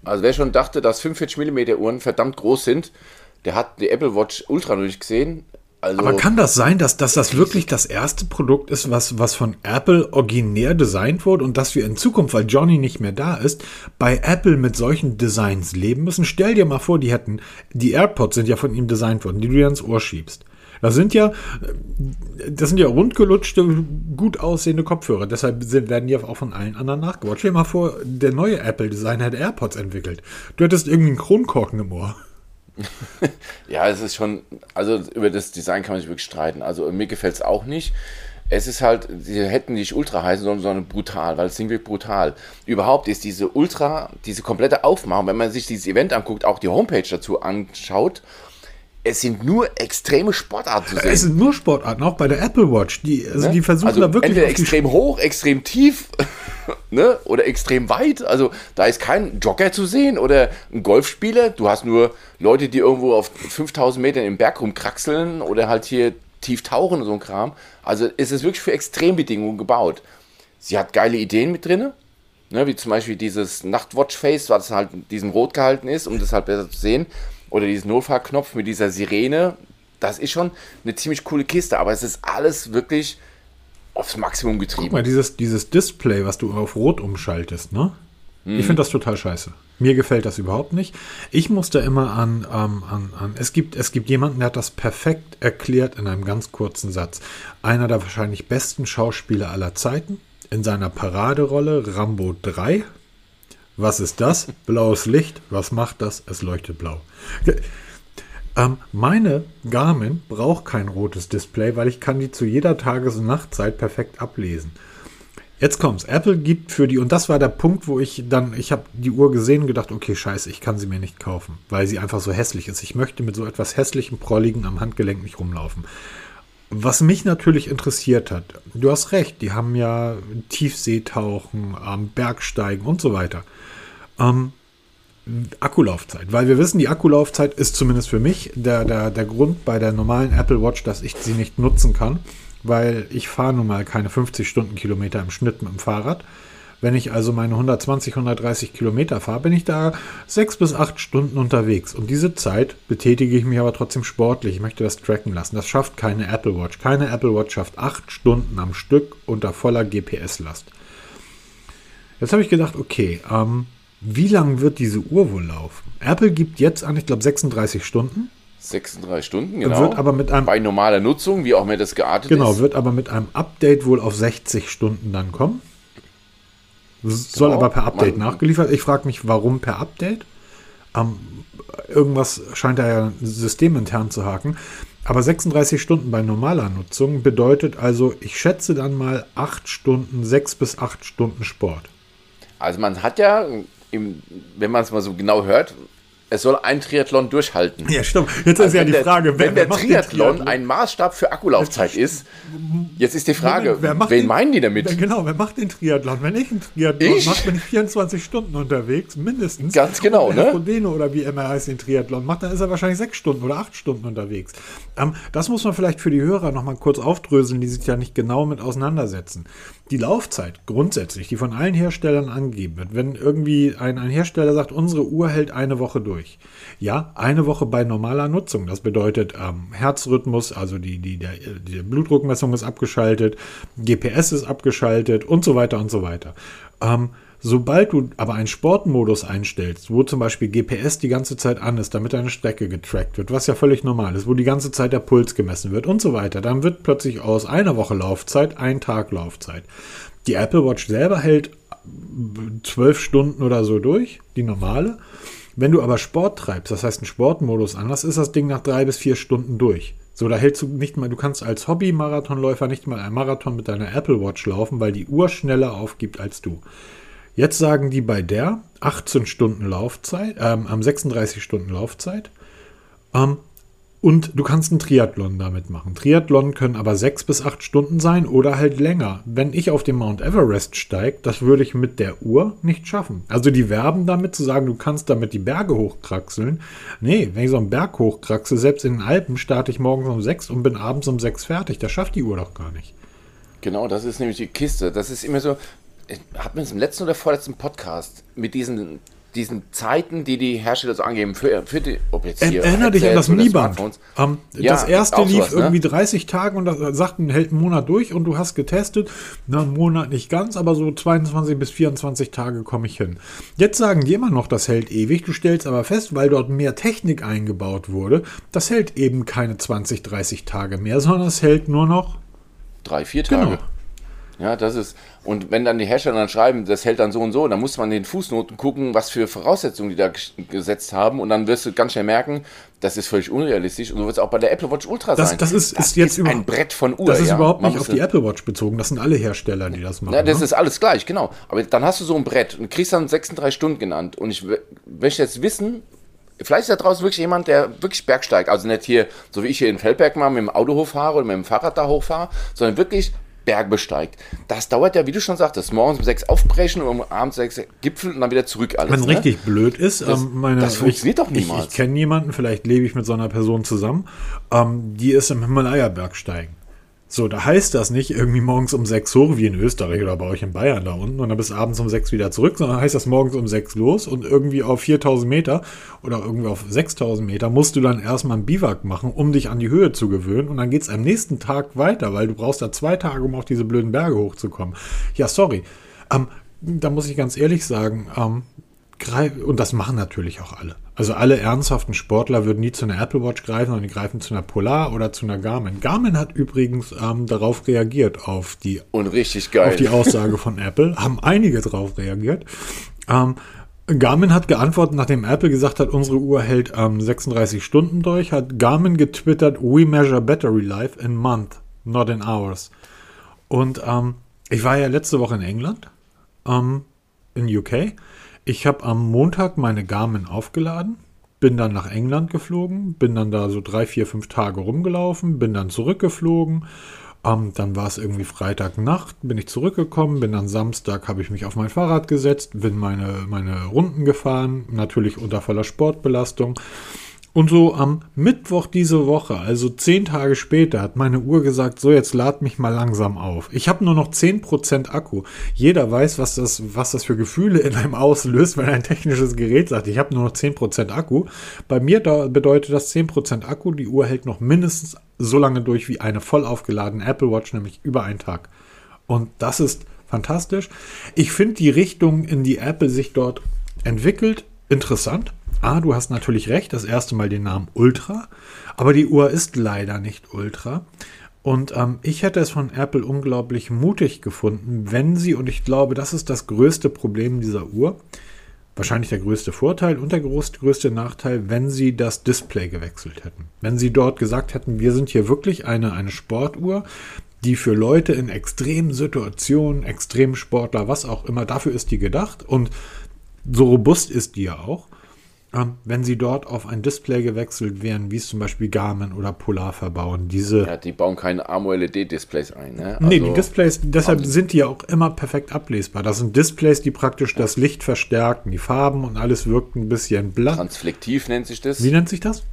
also wer schon dachte, dass 45 mm Uhren verdammt groß sind, der hat die Apple Watch Ultra noch nicht gesehen. Also, Aber kann das sein, dass, dass das wirklich das erste Produkt ist, was, was von Apple originär designt wurde und dass wir in Zukunft, weil Johnny nicht mehr da ist, bei Apple mit solchen Designs leben müssen? Stell dir mal vor, die hätten, die AirPods sind ja von ihm designt worden, die du dir ins Ohr schiebst. Das sind ja, das sind ja rundgelutschte, gut aussehende Kopfhörer. Deshalb werden die auch von allen anderen nachgebaut. Stell dir mal vor, der neue Apple-Designer hätte AirPods entwickelt. Du hättest irgendwie einen Kronkorken im Ohr. Ja, es ist schon, also über das Design kann man sich wirklich streiten. Also mir gefällt es auch nicht. Es ist halt, sie hätten nicht Ultra heißen sollen, sondern brutal, weil das Ding wird brutal. Überhaupt ist diese Ultra, diese komplette Aufmachung, wenn man sich dieses Event anguckt, auch die Homepage dazu anschaut, es sind nur extreme Sportarten zu sehen. Es sind nur Sportarten, auch bei der Apple Watch. Die, also die versuchen also da wirklich entweder extrem hoch, extrem tief. ne? oder extrem weit. Also da ist kein Jogger zu sehen oder ein Golfspieler. Du hast nur Leute, die irgendwo auf 5000 Metern im Berg rumkraxeln oder halt hier tief tauchen und so ein Kram. Also es ist wirklich für Extrembedingungen gebaut. Sie hat geile Ideen mit drin, ne? wie zum Beispiel dieses Nachtwatch-Face, was halt in diesem Rot gehalten ist, um das halt besser zu sehen. Oder diesen Notfallknopf mit dieser Sirene. Das ist schon eine ziemlich coole Kiste, aber es ist alles wirklich aufs Maximum getrieben. Guck mal, dieses, dieses Display, was du auf Rot umschaltest, ne? Mhm. Ich finde das total scheiße. Mir gefällt das überhaupt nicht. Ich musste immer an, ähm, an, an es, gibt, es gibt jemanden, der hat das perfekt erklärt in einem ganz kurzen Satz. Einer der wahrscheinlich besten Schauspieler aller Zeiten, in seiner Paraderolle Rambo 3. Was ist das? Blaues Licht. Was macht das? Es leuchtet blau. Ähm, meine Garmin braucht kein rotes Display, weil ich kann die zu jeder Tages- und Nachtzeit perfekt ablesen. Jetzt kommt's. Apple gibt für die, und das war der Punkt, wo ich dann, ich habe die Uhr gesehen und gedacht, okay, scheiße, ich kann sie mir nicht kaufen, weil sie einfach so hässlich ist. Ich möchte mit so etwas hässlichem, prolligen am Handgelenk nicht rumlaufen. Was mich natürlich interessiert hat, du hast recht, die haben ja Tiefseetauchen, ähm, Bergsteigen und so weiter. Ähm, Akkulaufzeit, weil wir wissen, die Akkulaufzeit ist zumindest für mich der, der, der Grund bei der normalen Apple Watch, dass ich sie nicht nutzen kann, weil ich fahre nun mal keine 50 Stundenkilometer im Schnitt mit dem Fahrrad. Wenn ich also meine 120, 130 Kilometer fahre, bin ich da sechs bis acht Stunden unterwegs. Und diese Zeit betätige ich mich aber trotzdem sportlich. Ich möchte das tracken lassen. Das schafft keine Apple Watch. Keine Apple Watch schafft acht Stunden am Stück unter voller GPS-Last. Jetzt habe ich gedacht, okay, ähm, wie lange wird diese Uhr wohl laufen? Apple gibt jetzt an, ich glaube 36 Stunden. 36 Stunden, genau. Wird aber mit einem, Bei normaler Nutzung, wie auch mehr das geartet genau, ist. Genau, wird aber mit einem Update wohl auf 60 Stunden dann kommen. Soll genau. aber per Update Man, nachgeliefert. Ich frage mich, warum per Update? Ähm, irgendwas scheint da ja systemintern zu haken. Aber 36 Stunden bei normaler Nutzung bedeutet also, ich schätze dann mal 8 Stunden, 6 bis 8 Stunden Sport. Also man hat ja im, wenn man es mal so genau hört, es soll ein Triathlon durchhalten. Ja, stimmt. Jetzt also ist ja die Frage, der, wenn der Triathlon, Triathlon, ein Maßstab für Akkulaufzeit ist, jetzt ist die Frage, wer wen den, meinen die damit? Genau, wer macht den Triathlon? Wenn ich einen Triathlon ich? mache, bin ich 24 Stunden unterwegs, mindestens. Ganz genau, Und ne? Frodeno oder wie immer heißt den Triathlon macht, dann ist er wahrscheinlich sechs Stunden oder acht Stunden unterwegs. Ähm, das muss man vielleicht für die Hörer nochmal kurz aufdröseln, die sich ja nicht genau mit auseinandersetzen die Laufzeit grundsätzlich, die von allen Herstellern angegeben wird, wenn irgendwie ein, ein Hersteller sagt, unsere Uhr hält eine Woche durch. Ja, eine Woche bei normaler Nutzung. Das bedeutet ähm, Herzrhythmus, also die, die, der, die Blutdruckmessung ist abgeschaltet, GPS ist abgeschaltet und so weiter und so weiter. Ähm, Sobald du aber einen Sportmodus einstellst, wo zum Beispiel GPS die ganze Zeit an ist, damit deine Strecke getrackt wird, was ja völlig normal ist, wo die ganze Zeit der Puls gemessen wird und so weiter, dann wird plötzlich aus einer Woche Laufzeit ein Tag Laufzeit. Die Apple Watch selber hält zwölf Stunden oder so durch, die normale. Wenn du aber Sport treibst, das heißt einen Sportmodus an, das ist das Ding nach drei bis vier Stunden durch. So, da hältst du nicht mal, du kannst als Hobby-Marathonläufer nicht mal einen Marathon mit deiner Apple Watch laufen, weil die Uhr schneller aufgibt als du. Jetzt sagen die bei der 18 Stunden Laufzeit, ähm, am 36 Stunden Laufzeit. Ähm, und du kannst einen Triathlon damit machen. Triathlon können aber sechs bis acht Stunden sein oder halt länger. Wenn ich auf den Mount Everest steige, das würde ich mit der Uhr nicht schaffen. Also die werben damit zu sagen, du kannst damit die Berge hochkraxeln. Nee, wenn ich so einen Berg hochkraxel, selbst in den Alpen starte ich morgens um sechs und bin abends um sechs fertig. Das schafft die Uhr doch gar nicht. Genau, das ist nämlich die Kiste. Das ist immer so, hat man es im letzten oder vorletzten Podcast mit diesen, diesen Zeiten, die die Hersteller so angeben, für, für die, ob jetzt hier Erinner dich an das Mi-Band. Um, ja, das erste lief sowas, ne? irgendwie 30 Tage und das sagten, hält einen Monat durch und du hast getestet. Na, einen Monat nicht ganz, aber so 22 bis 24 Tage komme ich hin. Jetzt sagen die immer noch, das hält ewig. Du stellst aber fest, weil dort mehr Technik eingebaut wurde, das hält eben keine 20, 30 Tage mehr, sondern es hält nur noch drei, vier Tage. Genau. Ja, das ist, und wenn dann die Hersteller dann schreiben, das hält dann so und so, dann muss man in den Fußnoten gucken, was für Voraussetzungen die da gesetzt haben und dann wirst du ganz schnell merken, das ist völlig unrealistisch und so wird es auch bei der Apple Watch Ultra das, sein. Das ist, das ist jetzt ist ein Brett von Uhr. Das ist ja. überhaupt nicht auf die Apple Watch bezogen, das sind alle Hersteller, die das machen. Ja, das ne? ist alles gleich, genau. Aber dann hast du so ein Brett und kriegst dann 36 Stunden genannt und ich möchte jetzt wissen, Vielleicht ist da draußen wirklich jemand, der wirklich bergsteigt. Also nicht hier, so wie ich hier in Feldberg mal mit dem Autohof fahre oder mit dem Fahrrad da hochfahre, sondern wirklich Berg besteigt. Das dauert ja, wie du schon sagtest, morgens um sechs aufbrechen und um abends sechs Gipfel und dann wieder zurück alles. Wenn ne? richtig blöd ist, Das- ähm, meine, das funktioniert ich, doch niemals. Ich, ich kenne jemanden, vielleicht lebe ich mit so einer Person zusammen, ähm, die ist im Himalaya-Berg steigen. So, da heißt das nicht irgendwie morgens um sechs hoch, wie in Österreich oder bei euch in Bayern da unten, und dann bis abends um sechs wieder zurück, sondern heißt das morgens um sechs los und irgendwie auf 4000 Meter oder irgendwie auf 6000 Meter musst du dann erstmal einen Biwak machen, um dich an die Höhe zu gewöhnen und dann geht's am nächsten Tag weiter, weil du brauchst da zwei Tage, um auf diese blöden Berge hochzukommen. Ja, sorry. Ähm, da muss ich ganz ehrlich sagen, ähm, und das machen natürlich auch alle. Also alle ernsthaften Sportler würden nie zu einer Apple Watch greifen, sondern die greifen zu einer Polar oder zu einer Garmin. Garmin hat übrigens ähm, darauf reagiert, auf die, Und richtig geil. auf die Aussage von Apple. Haben einige darauf reagiert. Ähm, Garmin hat geantwortet, nachdem Apple gesagt hat, unsere Uhr hält ähm, 36 Stunden durch, hat Garmin getwittert, we measure battery life in month, not in hours. Und ähm, ich war ja letzte Woche in England, ähm, in UK. Ich habe am Montag meine Garmin aufgeladen, bin dann nach England geflogen, bin dann da so drei, vier, fünf Tage rumgelaufen, bin dann zurückgeflogen. Ähm, dann war es irgendwie Freitagnacht, bin ich zurückgekommen, bin dann Samstag, habe ich mich auf mein Fahrrad gesetzt, bin meine, meine Runden gefahren, natürlich unter voller Sportbelastung. Und so am Mittwoch diese Woche, also zehn Tage später, hat meine Uhr gesagt, so jetzt lad mich mal langsam auf. Ich habe nur noch 10% Akku. Jeder weiß, was das, was das für Gefühle in einem auslöst, wenn ein technisches Gerät sagt, ich habe nur noch 10% Akku. Bei mir da bedeutet das 10% Akku, die Uhr hält noch mindestens so lange durch wie eine voll aufgeladene Apple Watch, nämlich über einen Tag. Und das ist fantastisch. Ich finde die Richtung, in die Apple sich dort entwickelt, interessant. Ah, du hast natürlich recht, das erste Mal den Namen Ultra, aber die Uhr ist leider nicht Ultra. Und ähm, ich hätte es von Apple unglaublich mutig gefunden, wenn sie, und ich glaube, das ist das größte Problem dieser Uhr, wahrscheinlich der größte Vorteil und der größte Nachteil, wenn sie das Display gewechselt hätten. Wenn sie dort gesagt hätten, wir sind hier wirklich eine, eine Sportuhr, die für Leute in extremen Situationen, Extremsportler, was auch immer, dafür ist die gedacht und so robust ist die ja auch. Ähm, wenn sie dort auf ein Display gewechselt wären, wie es zum Beispiel Garmin oder Polar verbauen, diese ja, die bauen keine AMOLED-Displays ein. Ne? Nee, Also- die Displays, deshalb sind die ja auch immer perfekt ablesbar. Das sind Displays, die praktisch das Licht verstärken, die Farben und alles wirkt ein bisschen blatt. Transflektiv nennt sich das. Wie nennt sich das?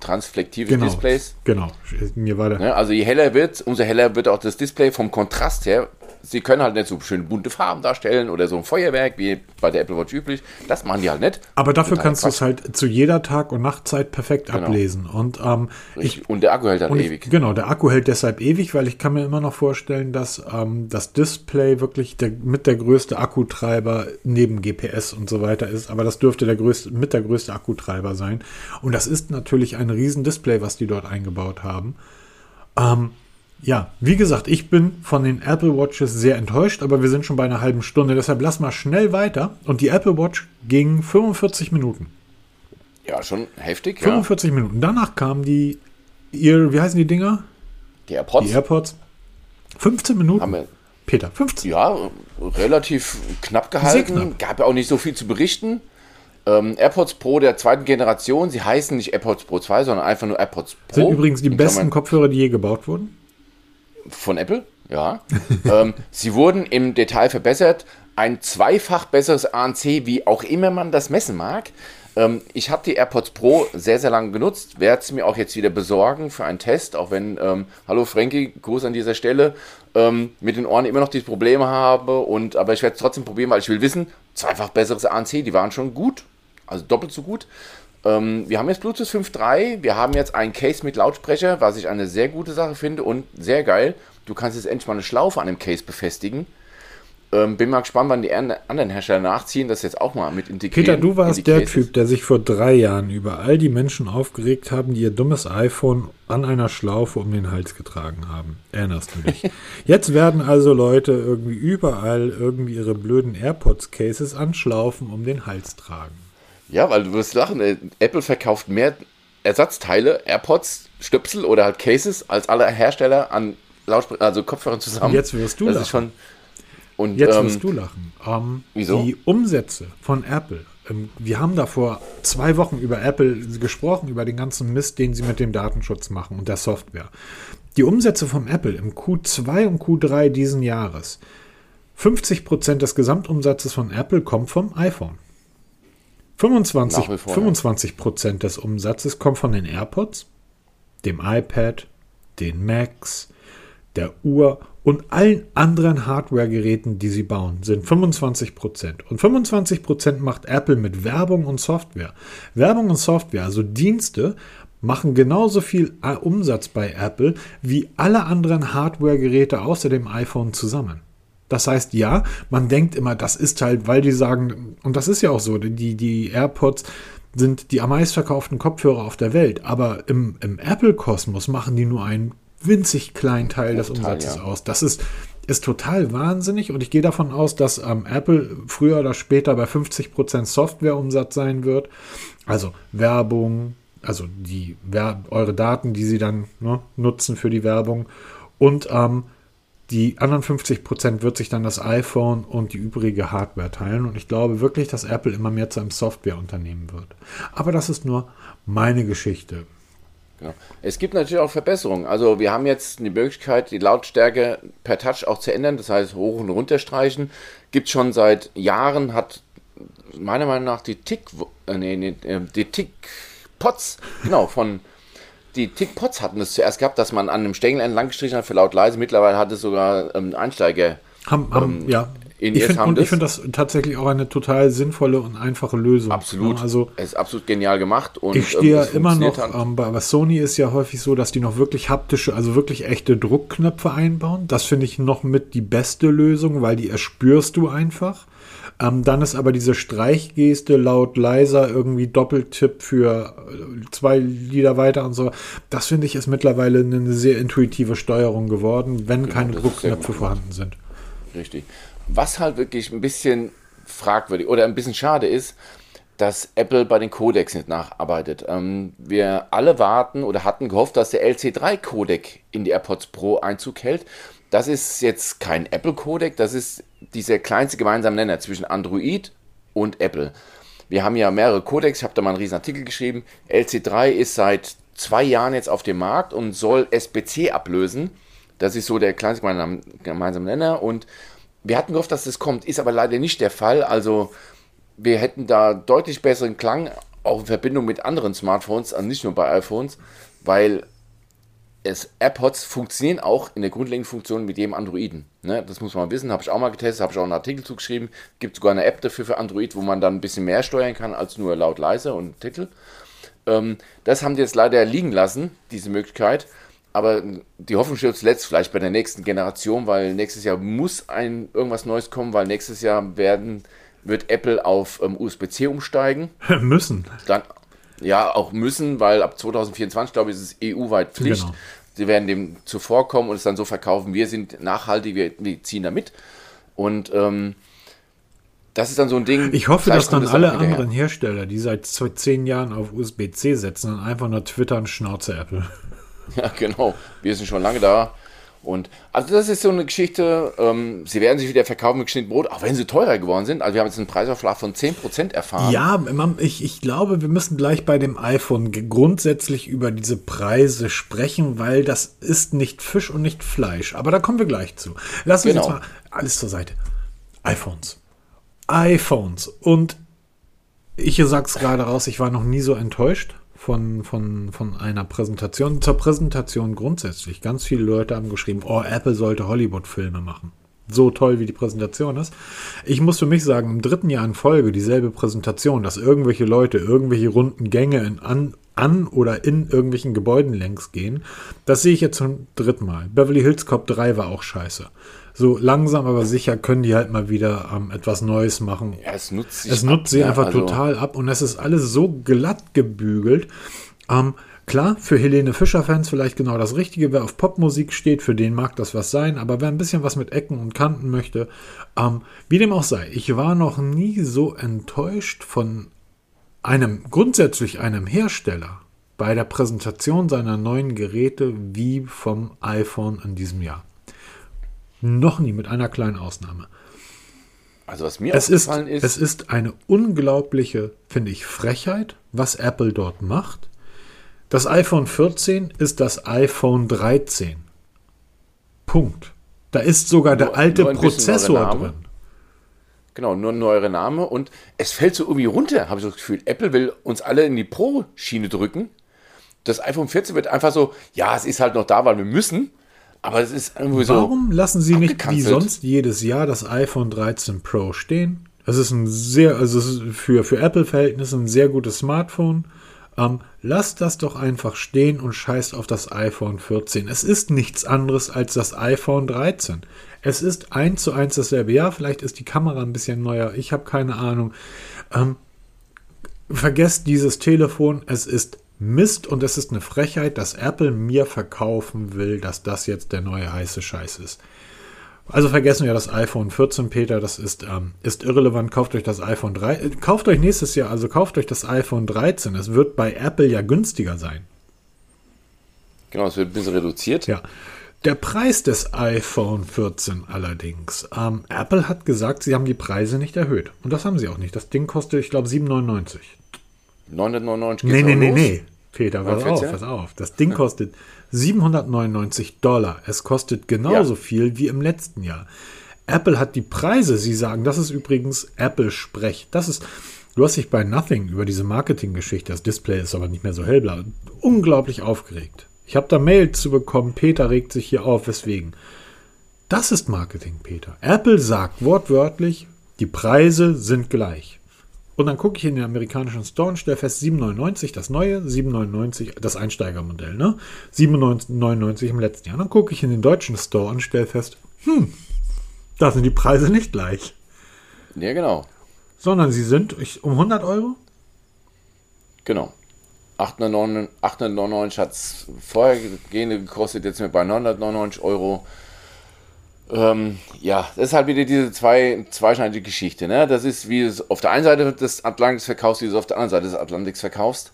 Transflektive Genau. Displays. Genau. Mir war der. Ne? Also je heller wird, umso heller wird auch das Display vom Kontrast her. Sie können halt nicht so schön bunte Farben darstellen oder so ein Feuerwerk wie bei der Apple Watch üblich. Das machen die halt nicht. Aber dafür Total kannst du es halt zu jeder Tag- und Nachtzeit perfekt Genau. ablesen. Und ähm, ich. Und der Akku hält halt Und ewig. Ich, genau, der Akku hält deshalb ewig, weil ich kann mir immer noch vorstellen, dass ähm, das Display wirklich der, mit der größte Akkutreiber neben GPS und so weiter ist. Aber das dürfte der größte, mit der größte Akkutreiber sein. Und das ist natürlich ein riesen Display, was die dort eingebaut haben. Ähm, ja, wie gesagt, ich bin von den Apple Watches sehr enttäuscht, aber wir sind schon bei einer halben Stunde. Deshalb lass mal schnell weiter. Und die Apple Watch ging 45 Minuten. Ja, schon heftig. Ja. 45 Minuten. Danach kamen die, ihr, wie heißen die Dinger? Die AirPods Die AirPods. 15 Minuten. Peter, 15. ja, relativ knapp gehalten. knapp. Gab ja auch nicht so viel zu berichten. Ähm, AirPods Pro der zweiten Generation, sie heißen nicht AirPods Pro 2, sondern einfach nur AirPods Pro. Sind übrigens die besten Kopfhörer, die je gebaut wurden. Von Apple, ja. ähm, sie wurden im Detail verbessert. Ein zweifach besseres ANC, wie auch immer man das messen mag. Ähm, ich habe die AirPods Pro sehr, sehr lange genutzt, werde sie mir auch jetzt wieder besorgen für einen Test, auch wenn, ähm, hallo Frankie, Gruß an dieser Stelle, ähm, mit den Ohren immer noch diese Probleme habe. Und, aber ich werde es trotzdem probieren, weil ich will wissen, zweifach besseres ANC, die waren schon gut, also doppelt so gut. Ähm, wir haben jetzt Bluetooth 5.3, wir haben jetzt ein Case mit Lautsprecher, was ich eine sehr gute Sache finde und sehr geil. Du kannst jetzt endlich mal eine Schlaufe an dem Case befestigen. Ähm, bin mal gespannt, wann die an- anderen Hersteller nachziehen, das jetzt auch mal mit integrieren. Peter, du warst der Cases. Typ, der sich vor drei Jahren über all die Menschen aufgeregt haben, die ihr dummes iPhone an einer Schlaufe um den Hals getragen haben. Erinnerst du dich? Jetzt werden also Leute irgendwie überall irgendwie ihre blöden AirPods-Cases an Schlaufen um den Hals tragen. Ja, weil du wirst lachen, Apple verkauft mehr Ersatzteile, AirPods, Stöpsel oder halt Cases als alle Hersteller an Lautsprecher, also Kopfhörern zusammen. Jetzt wirst du das lachen. ist schon. Und Jetzt ähm, wirst du lachen. Ähm, wieso? Die Umsätze von Apple. Ähm, wir haben da vor zwei Wochen über Apple gesprochen, über den ganzen Mist, den sie mit dem Datenschutz machen und der Software. Die Umsätze vom Apple im Q2 und Q3 diesen Jahres. 50% des Gesamtumsatzes von Apple kommt vom iPhone. 25, 25% des Umsatzes kommt von den AirPods, dem iPad, den Macs, der Uhr und allen anderen Hardware-Geräten, die sie bauen, sind 25%. Und 25% macht Apple mit Werbung und Software. Werbung und Software, also Dienste, machen genauso viel Umsatz bei Apple wie alle anderen Hardware-Geräte außer dem iPhone zusammen. Das heißt, ja, man denkt immer, das ist halt, weil die sagen, und das ist ja auch so, die, die AirPods sind die am meistverkauften Kopfhörer auf der Welt, aber im, im Apple-Kosmos machen die nur einen winzig kleinen Teil des Umsatzes ja. aus. Das ist, ist total wahnsinnig und ich gehe davon aus, dass ähm, Apple früher oder später bei 50% Softwareumsatz sein wird. Also Werbung, also die eure Daten, die sie dann ne, nutzen für die Werbung und ähm, die anderen 50% wird sich dann das iPhone und die übrige Hardware teilen. Und ich glaube wirklich, dass Apple immer mehr zu einem Softwareunternehmen wird. Aber das ist nur meine Geschichte. Genau. Es gibt natürlich auch Verbesserungen. Also wir haben jetzt die Möglichkeit, die Lautstärke per Touch auch zu ändern, das heißt hoch und runter streichen. Gibt schon seit Jahren, hat meiner Meinung nach die Tick, äh, nee, nee, äh, die Tick Pots, genau, von die Tick-Pots hatten es zuerst gehabt, dass man an einem Stängel entlang gestrichen hat für laut leise. Mittlerweile hat es sogar ähm, Einsteiger. Haben, haben, ähm, ja. Ich find, und ich finde das tatsächlich auch eine total sinnvolle und einfache Lösung. Absolut. Ja, also, es ist absolut genial gemacht. Und, ich stehe ja ähm, immer noch, ähm, bei Sony ist ja häufig so, dass die noch wirklich haptische, also wirklich echte Druckknöpfe einbauen. Das finde ich noch mit die beste Lösung, weil die erspürst du einfach. Ähm, dann ist aber diese Streichgeste laut leiser irgendwie Doppeltipp für äh, zwei Lieder weiter und so. Das finde ich ist mittlerweile eine sehr intuitive Steuerung geworden, wenn genau, keine Druckknöpfe vorhanden sind. Richtig. Was halt wirklich ein bisschen fragwürdig oder ein bisschen schade ist, dass Apple bei den Codecs nicht nacharbeitet. Ähm, wir alle warten oder hatten gehofft, dass der LC3-Codec in die AirPods Pro Einzug hält. Das ist jetzt kein Apple-Codec, das ist dieser kleinste gemeinsame Nenner zwischen Android und Apple. Wir haben ja mehrere Codecs, ich habe da mal einen riesen Artikel geschrieben. LC3 ist seit zwei Jahren jetzt auf dem Markt und soll SBC ablösen. Das ist so der kleinste gemeinsame Nenner und wir hatten gehofft, dass das kommt, ist aber leider nicht der Fall. Also wir hätten da deutlich besseren Klang, auch in Verbindung mit anderen Smartphones, also nicht nur bei iPhones, weil es, AirPods funktionieren auch in der grundlegenden Funktion mit jedem Androiden. Ne? Das muss man wissen, habe ich auch mal getestet, habe ich auch einen Artikel zugeschrieben. Gibt sogar eine App dafür für Android, wo man dann ein bisschen mehr steuern kann als nur laut, leise und Titel. Ähm, das haben die jetzt leider liegen lassen, diese Möglichkeit. Aber die Hoffnung steht zuletzt vielleicht bei der nächsten Generation, weil nächstes Jahr muss ein irgendwas Neues kommen, weil nächstes Jahr werden, wird Apple auf ähm, USB-C umsteigen. Müssen. Dann ja, auch müssen, weil ab 2024, glaube ich, ist es EU-weit Pflicht. Genau. Sie werden dem zuvorkommen und es dann so verkaufen, wir sind nachhaltig, wir, wir ziehen da mit. Und ähm, das ist dann so ein Ding. Ich hoffe, dass dann alle anderen her. Hersteller, die seit zehn Jahren auf USB-C setzen, dann einfach nur twittern, Schnauze Apple. Ja, genau. Wir sind schon lange da. Und also das ist so eine Geschichte, ähm, sie werden sich wieder verkaufen mit geschnittenem Brot, auch wenn sie teurer geworden sind. Also wir haben jetzt einen Preisaufschlag von 10% erfahren. Ja, ich, ich glaube, wir müssen gleich bei dem iPhone grundsätzlich über diese Preise sprechen, weil das ist nicht Fisch und nicht Fleisch. Aber da kommen wir gleich zu. Lass uns genau. jetzt mal alles zur Seite. iPhones. iPhones. Und ich sag's gerade raus, ich war noch nie so enttäuscht von, von, von einer Präsentation. Zur Präsentation grundsätzlich. Ganz viele Leute haben geschrieben, oh, Apple sollte Hollywood-Filme machen. So toll, wie die Präsentation ist. Ich muss für mich sagen, im dritten Jahr in Folge dieselbe Präsentation, dass irgendwelche Leute irgendwelche runden Gänge in, an, an oder in irgendwelchen Gebäuden längs gehen, das sehe ich jetzt zum dritten Mal. Beverly Hills Cop 3 war auch scheiße so langsam aber sicher können die halt mal wieder ähm, etwas Neues machen. Ja, es nutzt, es nutzt ab, sie ja, einfach also total ab und es ist alles so glatt gebügelt. Ähm, klar, für Helene Fischer-Fans vielleicht genau das Richtige. Wer auf Popmusik steht, für den mag das was sein. Aber wer ein bisschen was mit Ecken und Kanten möchte, ähm, wie dem auch sei, ich war noch nie so enttäuscht von einem, grundsätzlich einem Hersteller bei der Präsentation seiner neuen Geräte wie vom iPhone in diesem Jahr. Noch nie, mit einer kleinen Ausnahme. Also was mir es aufgefallen ist, ist. Es ist eine unglaubliche, finde ich, Frechheit, was Apple dort macht. Das iPhone 14 ist das iPhone 13. Punkt. Da ist sogar der Nur- alte ein bisschen Prozessor drin. Genau, nur ein neuer Name und es fällt so irgendwie runter, habe ich so das Gefühl. Apple will uns alle in die Pro-Schiene drücken. Das iPhone 14 wird einfach so, ja, es ist halt noch da, weil wir müssen, aber es ist irgendwie so. Warum lassen Sie nicht wie sonst jedes Jahr das iPhone 13 Pro stehen? Es ist ein sehr, also für, für Apple-Verhältnisse ein sehr gutes Smartphone. Ähm, lasst das doch einfach stehen und scheißt auf das iPhone 14. Es ist nichts anderes als das iPhone 13. Es ist eins zu eins dasselbe. Ja, vielleicht ist die Kamera ein bisschen neuer. Ich habe keine Ahnung. Ähm, vergesst dieses Telefon. Es ist Mist und es ist eine Frechheit, dass Apple mir verkaufen will, dass das jetzt der neue heiße Scheiß ist. Also vergessen wir das iPhone 14, Peter, das ist, ähm, ist irrelevant. Kauft euch das iPhone 3. Äh, kauft euch nächstes Jahr, also kauft euch das iPhone 13. Es wird bei Apple ja günstiger sein. Genau, es wird ein bisschen reduziert. Ja. Der Preis des iPhone 14 allerdings. Ähm, Apple hat gesagt, sie haben die Preise nicht erhöht. Und das haben sie auch nicht. Das Ding kostet, ich glaube, 7,99. 999 Nee, nee, nee, nee. Peter, pass auf, 14? pass auf. Das Ding kostet 799 Dollar. Es kostet genauso Ja. viel wie im letzten Jahr. Apple hat die Preise, sie sagen, das ist übrigens Apple-Sprech. Das ist, du hast dich bei Nothing über diese Marketinggeschichte, das Display ist aber nicht mehr so hellblau, unglaublich aufgeregt. Ich habe da Mail zu bekommen, Peter regt sich hier auf, weswegen. Das ist Marketing, Peter. Apple sagt wortwörtlich, die Preise sind gleich. Und dann gucke ich in den amerikanischen Store und stelle fest, 7,99 das neue, 7,99 das Einsteigermodell, ne? 7,99 im letzten Jahr. Dann gucke ich in den deutschen Store und stelle fest, hm, da sind die Preise nicht gleich. Ja, genau. Sondern sie sind ich, um 100 Euro? Genau. 899 899 hat es vorhergehende gekostet, jetzt sind wir bei 999 Euro. Ähm, ja, das ist halt wieder diese zwei, zweischneidige Geschichte. Ne? Das ist, wie du es auf der einen Seite des Atlantiks verkaufst, wie du es auf der anderen Seite des Atlantiks verkaufst.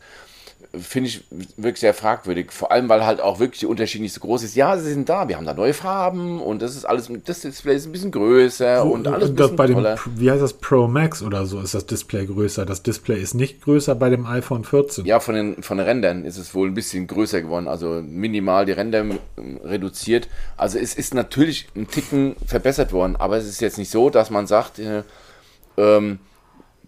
Finde ich wirklich sehr fragwürdig. Vor allem, weil halt auch wirklich der Unterschied nicht so groß ist. Ja, sie sind da, wir haben da neue Farben und das ist alles, das Display ist ein bisschen größer und alles ein bisschen bei dem, wie heißt das, Pro Max oder so ist das Display größer. Das Display ist nicht größer bei dem iPhone 14. Ja, von den, von den Rändern ist es wohl ein bisschen größer geworden, also minimal die Ränder ähm, reduziert. Also es ist natürlich ein Ticken verbessert worden, aber es ist jetzt nicht so, dass man sagt, äh, ähm,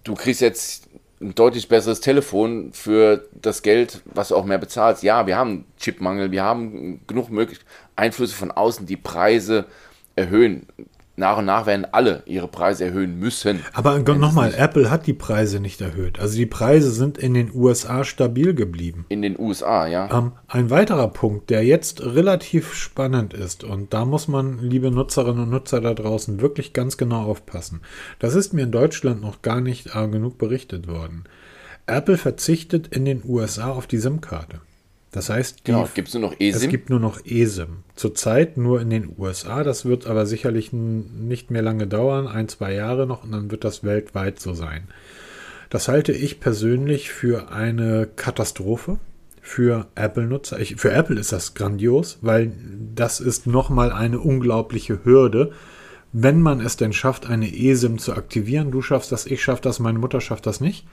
du kriegst jetzt ein deutlich besseres Telefon für das Geld, was du auch mehr bezahlst. Ja, wir haben Chipmangel, wir haben genug möglich Einflüsse von außen, die Preise erhöhen. Nach und nach werden alle ihre Preise erhöhen müssen. Aber nochmal, Apple hat die Preise nicht erhöht. Also die Preise sind in den USA stabil geblieben. In den USA, ja. Ähm, ein weiterer Punkt, der jetzt relativ spannend ist, und da muss man, liebe Nutzerinnen und Nutzer da draußen, wirklich ganz genau aufpassen. Das ist mir in Deutschland noch gar nicht äh, genug berichtet worden. Apple verzichtet in den USA auf die SIM-Karte. Das heißt, Genau, gibt es nur noch es eSIM. gibt nur noch eSIM. Zurzeit nur in den USA. Das wird aber sicherlich nicht mehr lange dauern, ein, zwei Jahre noch, und dann wird das weltweit so sein. Das halte ich persönlich für eine Katastrophe für Apple-Nutzer. Für Apple ist das grandios, weil das ist nochmal eine unglaubliche Hürde. Wenn man es denn schafft, eine eSIM zu aktivieren, du schaffst das, ich schaff das, meine Mutter schafft das nicht.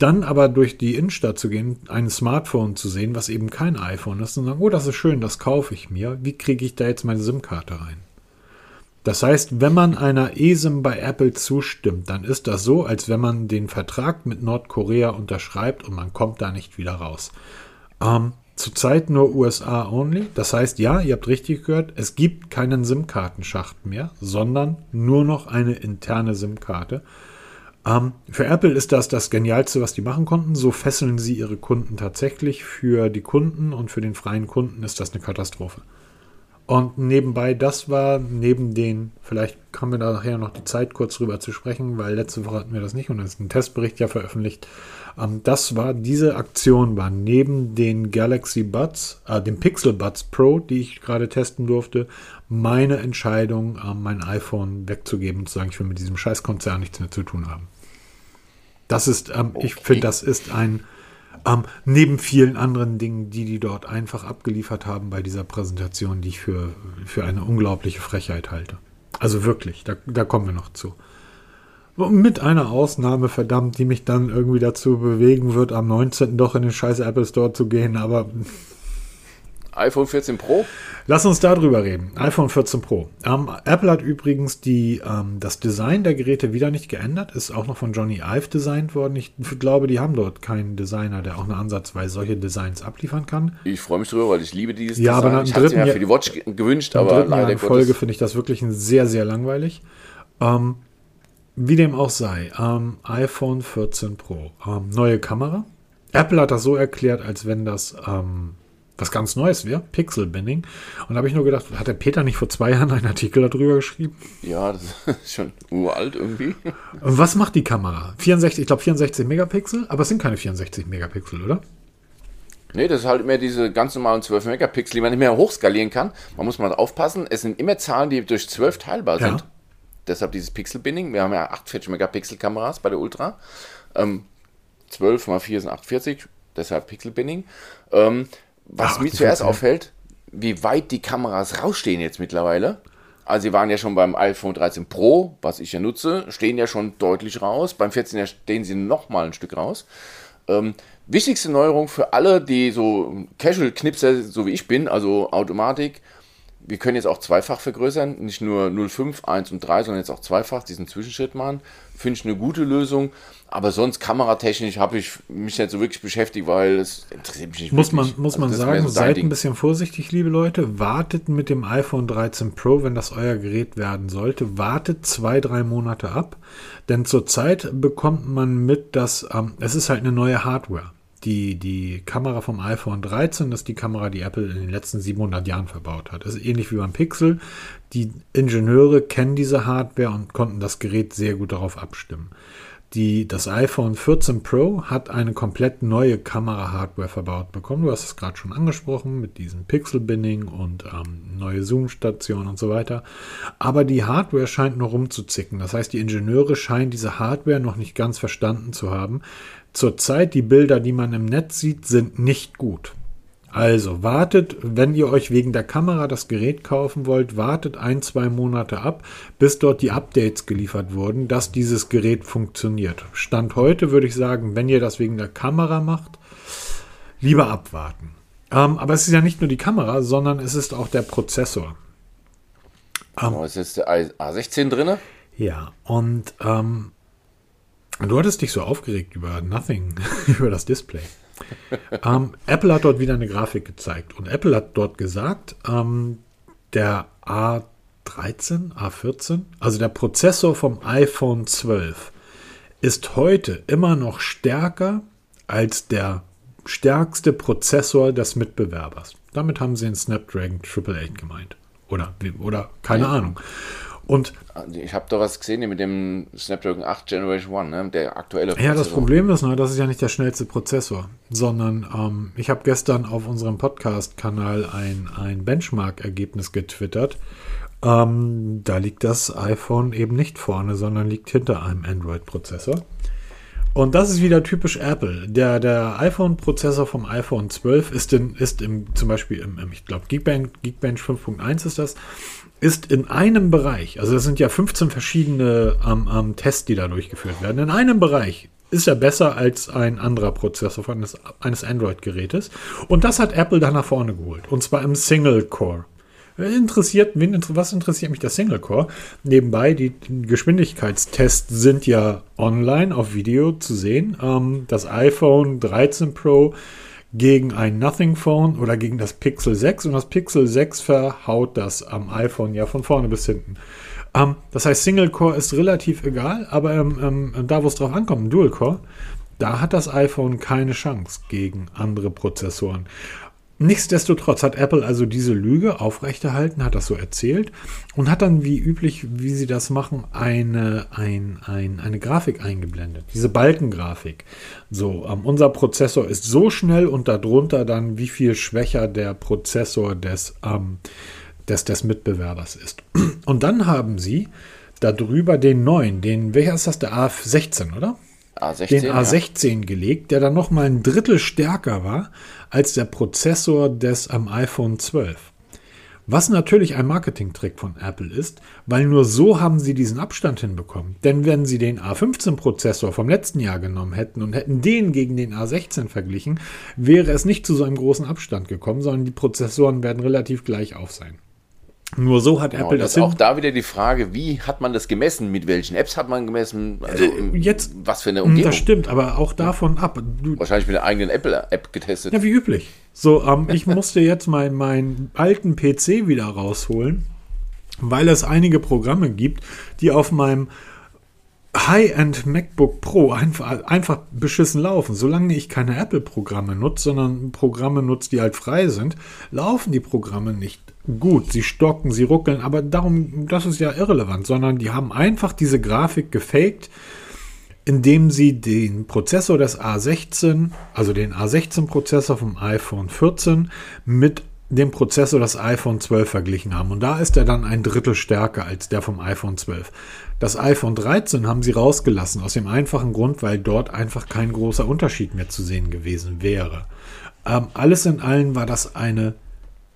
Dann aber durch die Innenstadt zu gehen, ein Smartphone zu sehen, was eben kein iPhone ist, und sagen, oh, das ist schön, das kaufe ich mir. Wie kriege ich da jetzt meine SIM-Karte rein? Das heißt, wenn man einer eSIM bei Apple zustimmt, dann ist das so, als wenn man den Vertrag mit Nordkorea unterschreibt und man kommt da nicht wieder raus. Ähm, zurzeit nur USA only. Das heißt, ja, ihr habt richtig gehört, es gibt keinen SIM-Kartenschacht mehr, sondern nur noch eine interne SIM-Karte. Ähm, für Apple ist das das Genialste, was die machen konnten. So fesseln sie ihre Kunden tatsächlich. Für die Kunden und für den freien Kunden ist das eine Katastrophe. Und nebenbei, das war neben den, vielleicht haben wir da nachher noch die Zeit, kurz drüber zu sprechen, weil letzte Woche hatten wir das nicht und es ist ein Testbericht ja veröffentlicht. Ähm, das war, diese Aktion war neben den Galaxy Buds, äh, dem Pixel Buds Pro, die ich gerade testen durfte, meine Entscheidung, ähm, mein iPhone wegzugeben und zu sagen, ich will mit diesem Scheißkonzern nichts mehr zu tun haben. Das ist, ähm, ich Okay. finde, das ist ein, ähm, neben vielen anderen Dingen, die die dort einfach abgeliefert haben bei dieser Präsentation, die ich für, für eine unglaubliche Frechheit halte. Also wirklich, da, da kommen wir noch zu. Mit einer Ausnahme, verdammt, die mich dann irgendwie dazu bewegen wird, am 19. doch in den scheiß Apple Store zu gehen, aber iPhone 14 Pro? Lass uns darüber reden. iPhone 14 Pro. Ähm, Apple hat übrigens die, ähm, das Design der Geräte wieder nicht geändert. Ist auch noch von Johnny Ive designt worden. Ich glaube, die haben dort keinen Designer, der auch eine ansatzweise solche Designs abliefern kann. Ich freue mich drüber, weil ich liebe dieses ja, Design. Aber ich hatte mir für die Watch gewünscht, aber leider in Folge finde ich das wirklich sehr, sehr langweilig. Ähm, wie dem auch sei, ähm, iPhone 14 Pro, ähm, neue Kamera. Apple hat das so erklärt, als wenn das ähm, was ganz Neues wäre, Pixel Binning. Und da habe ich nur gedacht, hat der Peter nicht vor zwei Jahren einen Artikel darüber geschrieben? Ja, das ist schon uralt irgendwie. Und was macht die Kamera? 64, ich glaube 64 Megapixel, aber es sind keine 64 Megapixel, oder? Nee, das ist halt immer diese ganz normalen 12 Megapixel, die man nicht mehr hochskalieren kann. Man muss mal aufpassen, es sind immer Zahlen, die durch 12 teilbar sind. Ja. Deshalb dieses Pixel-Binning. Wir haben ja 48 Megapixel-Kameras bei der Ultra. Ähm, 12 mal 4 sind 48, deshalb Pixel-Binning. Ähm, was Ach, mir zuerst auffällt, wie weit die Kameras rausstehen jetzt mittlerweile. Also sie waren ja schon beim iPhone 13 Pro, was ich ja nutze, stehen ja schon deutlich raus. Beim 14 stehen sie noch mal ein Stück raus. Ähm, wichtigste Neuerung für alle, die so Casual-Knipser, so wie ich bin, also Automatik, wir können jetzt auch zweifach vergrößern, nicht nur 0,5, 1 und 3, sondern jetzt auch zweifach diesen Zwischenschritt machen. Finde ich eine gute Lösung. Aber sonst kameratechnisch habe ich mich nicht so wirklich beschäftigt, weil es interessiert mich nicht muss wirklich. Man, muss also man sagen, so seid ein bisschen vorsichtig, liebe Leute. Wartet mit dem iPhone 13 Pro, wenn das euer Gerät werden sollte. Wartet zwei, drei Monate ab. Denn zurzeit bekommt man mit, dass ähm, es ist halt eine neue Hardware die, die Kamera vom iPhone 13 ist die Kamera, die Apple in den letzten 700 Jahren verbaut hat. Das ist ähnlich wie beim Pixel. Die Ingenieure kennen diese Hardware und konnten das Gerät sehr gut darauf abstimmen. Die, das iPhone 14 Pro hat eine komplett neue Kamera-Hardware verbaut bekommen. Du hast es gerade schon angesprochen mit diesem Pixel-Binning und ähm, neue Zoom-Station und so weiter. Aber die Hardware scheint noch rumzuzicken. Das heißt, die Ingenieure scheinen diese Hardware noch nicht ganz verstanden zu haben. Zurzeit die Bilder, die man im Netz sieht, sind nicht gut. Also wartet, wenn ihr euch wegen der Kamera das Gerät kaufen wollt, wartet ein, zwei Monate ab, bis dort die Updates geliefert wurden, dass dieses Gerät funktioniert. Stand heute würde ich sagen, wenn ihr das wegen der Kamera macht, lieber abwarten. Ähm, aber es ist ja nicht nur die Kamera, sondern es ist auch der Prozessor. Ähm, oh, ist jetzt der A16 drin? Ja, und ähm, Du hattest dich so aufgeregt über Nothing, über das Display. ähm, Apple hat dort wieder eine Grafik gezeigt und Apple hat dort gesagt, ähm, der A13, A14, also der Prozessor vom iPhone 12, ist heute immer noch stärker als der stärkste Prozessor des Mitbewerbers. Damit haben sie den Snapdragon 888 gemeint. Oder, oder keine ja. Ahnung. Und ich habe da was gesehen mit dem Snapdragon 8 Generation 1, ne? der aktuelle Prozessor. Ja, das Problem ist, ne, das ist ja nicht der schnellste Prozessor, sondern ähm, ich habe gestern auf unserem Podcast-Kanal ein, ein Benchmark-Ergebnis getwittert. Ähm, da liegt das iPhone eben nicht vorne, sondern liegt hinter einem Android-Prozessor. Und das ist wieder typisch Apple. Der, der iPhone-Prozessor vom iPhone 12 ist, in, ist im, zum Beispiel im, im ich glaube, Geekbench, Geekbench 5.1 ist das, ist in einem Bereich, also das sind ja 15 verschiedene ähm, ähm, Tests, die da durchgeführt werden, in einem Bereich ist er besser als ein anderer Prozessor eines, eines Android-Gerätes. Und das hat Apple dann nach vorne geholt. Und zwar im Single-Core. Interessiert, was interessiert mich der Single-Core? Nebenbei, die Geschwindigkeitstests sind ja online auf Video zu sehen. Ähm, das iPhone 13 Pro gegen ein Nothing Phone oder gegen das Pixel 6 und das Pixel 6 verhaut das am iPhone ja von vorne bis hinten. Ähm, das heißt, Single Core ist relativ egal, aber ähm, ähm, da, wo es drauf ankommt, Dual Core, da hat das iPhone keine Chance gegen andere Prozessoren. Nichtsdestotrotz hat Apple also diese Lüge aufrechterhalten, hat das so erzählt und hat dann wie üblich, wie sie das machen, eine, ein, ein, eine Grafik eingeblendet. Diese Balkengrafik. So, ähm, unser Prozessor ist so schnell und darunter dann, wie viel schwächer der Prozessor des, ähm, des, des Mitbewerbers ist. Und dann haben sie darüber den neuen, den, welcher ist das, der A16, oder? A16, den A16 ja. gelegt, der dann noch mal ein Drittel stärker war als der Prozessor des am iPhone 12. Was natürlich ein Marketingtrick von Apple ist, weil nur so haben sie diesen Abstand hinbekommen. Denn wenn sie den A15-Prozessor vom letzten Jahr genommen hätten und hätten den gegen den A16 verglichen, wäre es nicht zu so einem großen Abstand gekommen, sondern die Prozessoren werden relativ gleich auf sein. Nur so hat Genau, Apple das das ist auch da wieder die Frage, wie hat man das gemessen? Mit welchen Apps hat man gemessen? Also im- jetzt- was für eine Das Umgebung? stimmt, aber auch davon ab. Du, Wahrscheinlich mit der eigenen Apple-App getestet. Ja, wie üblich. So, ähm, ich musste jetzt meinen meinen alten PC wieder rausholen, weil es einige Programme gibt, die auf meinem High-End MacBook Pro einfach, einfach beschissen laufen. Solange ich keine Apple-Programme nutze, sondern Programme nutze, die halt frei sind, laufen die Programme nicht gut. Sie stocken, sie ruckeln, aber darum, das ist ja irrelevant, sondern die haben einfach diese Grafik gefaked, indem sie den Prozessor des A16, also den A16-Prozessor vom iPhone 14, mit dem Prozessor des iPhone 12 verglichen haben. Und da ist er dann ein Drittel stärker als der vom iPhone 12. Das iPhone 13 haben sie rausgelassen, aus dem einfachen Grund, weil dort einfach kein großer Unterschied mehr zu sehen gewesen wäre. Ähm, alles in allem war das eine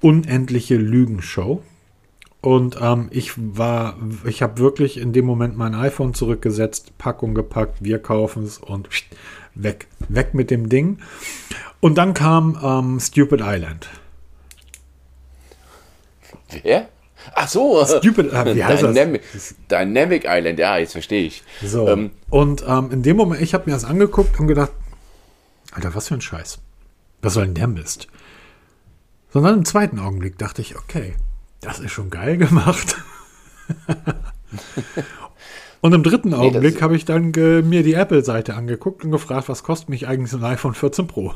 unendliche Lügenshow. Und ähm, ich war, ich habe wirklich in dem Moment mein iPhone zurückgesetzt, Packung gepackt, wir kaufen es und weg, weg mit dem Ding. Und dann kam ähm, Stupid Island. Wer? Ach so. Stupid, äh, wie heißt das? Dynamic, Dynamic Island, ja, jetzt verstehe ich. So. Ähm, und ähm, in dem Moment, ich habe mir das angeguckt und gedacht, Alter, was für ein Scheiß. Was soll denn der Mist? Sondern im zweiten Augenblick dachte ich, okay, das ist schon geil gemacht. und im dritten Augenblick habe ich dann äh, mir die Apple-Seite angeguckt und gefragt, was kostet mich eigentlich so ein iPhone 14 Pro?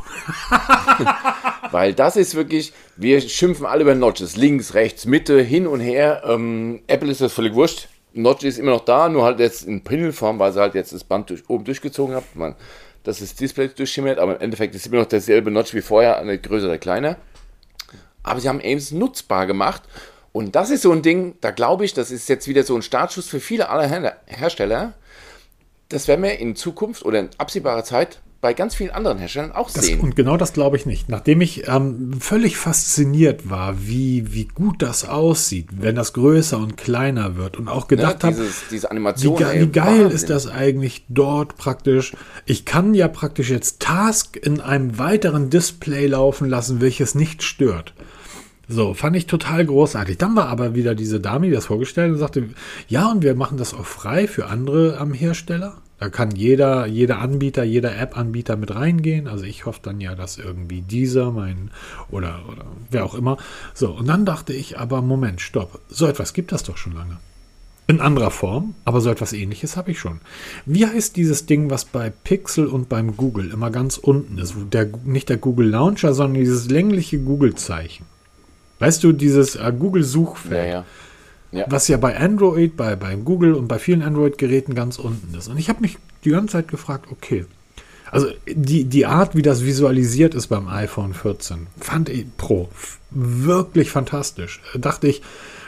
Weil das ist wirklich, wir schimpfen alle über Notches. Links, rechts, Mitte, hin und her. Ähm, Apple ist das völlig wurscht. Notch ist immer noch da, nur halt jetzt in Pinselform, weil sie halt jetzt das Band durch, oben durchgezogen haben. Man, dass das Display durchschimmert, aber im Endeffekt ist immer noch derselbe Notch wie vorher, eine größere, kleiner. Aber sie haben Ames nutzbar gemacht. Und das ist so ein Ding, da glaube ich, das ist jetzt wieder so ein Startschuss für viele aller Her Hersteller. Das werden wir in Zukunft oder in absehbarer Zeit bei ganz vielen anderen Herstellern auch Das, sehen. und genau das glaube ich nicht. Nachdem ich ähm, völlig fasziniert war, wie, wie gut das aussieht, wenn das größer und kleiner wird und auch gedacht Ne, habe, diese Wie, Animation. ge ey, wie geil Wahnsinn. ist das eigentlich dort praktisch? Ich kann ja praktisch jetzt Task in einem weiteren Display laufen lassen, welches nicht stört. So, fand ich total großartig. Dann war aber wieder diese Dame, die das vorgestellt und sagte, ja, und wir machen das auch frei für andere am Hersteller. Da kann jeder, jeder Anbieter, jeder App-Anbieter mit reingehen. Also ich hoffe dann ja, dass irgendwie dieser, mein, oder, oder wer auch immer. So, und dann dachte ich aber, Moment, stopp. So etwas gibt das doch schon lange. In anderer Form, aber so etwas ähnliches habe ich schon. Wie heißt dieses Ding, was bei Pixel und beim Google immer ganz unten ist? Der, nicht der Google Launcher, sondern dieses längliche Google-Zeichen. Weißt du, dieses äh, Google-Suchfeld, Ja, ja. Ja. was ja bei Android, bei, bei Google und bei vielen Android-Geräten ganz unten ist. Und ich habe mich die ganze Zeit gefragt, okay, also die, die Art, wie das visualisiert ist beim iPhone 14, fand ich Pro wirklich fantastisch. Äh, Dachte ich,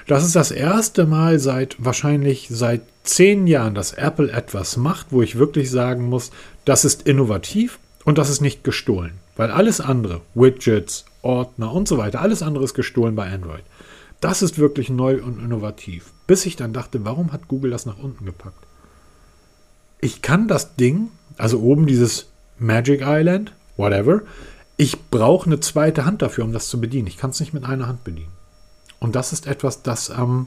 das ist das erste Mal seit wahrscheinlich seit zehn Jahren, dass Apple etwas macht, wo ich wirklich sagen muss, das ist innovativ und das ist nicht gestohlen. Weil alles andere, Widgets, Ordner und so weiter, alles andere ist gestohlen bei Android. Das ist wirklich neu und innovativ. Bis ich dann dachte, warum hat Google das nach unten gepackt? Ich kann das Ding, also oben dieses Magic Island, whatever, ich brauche eine zweite Hand dafür, um das zu bedienen. Ich kann es nicht mit einer Hand bedienen. Und das ist etwas, das ähm,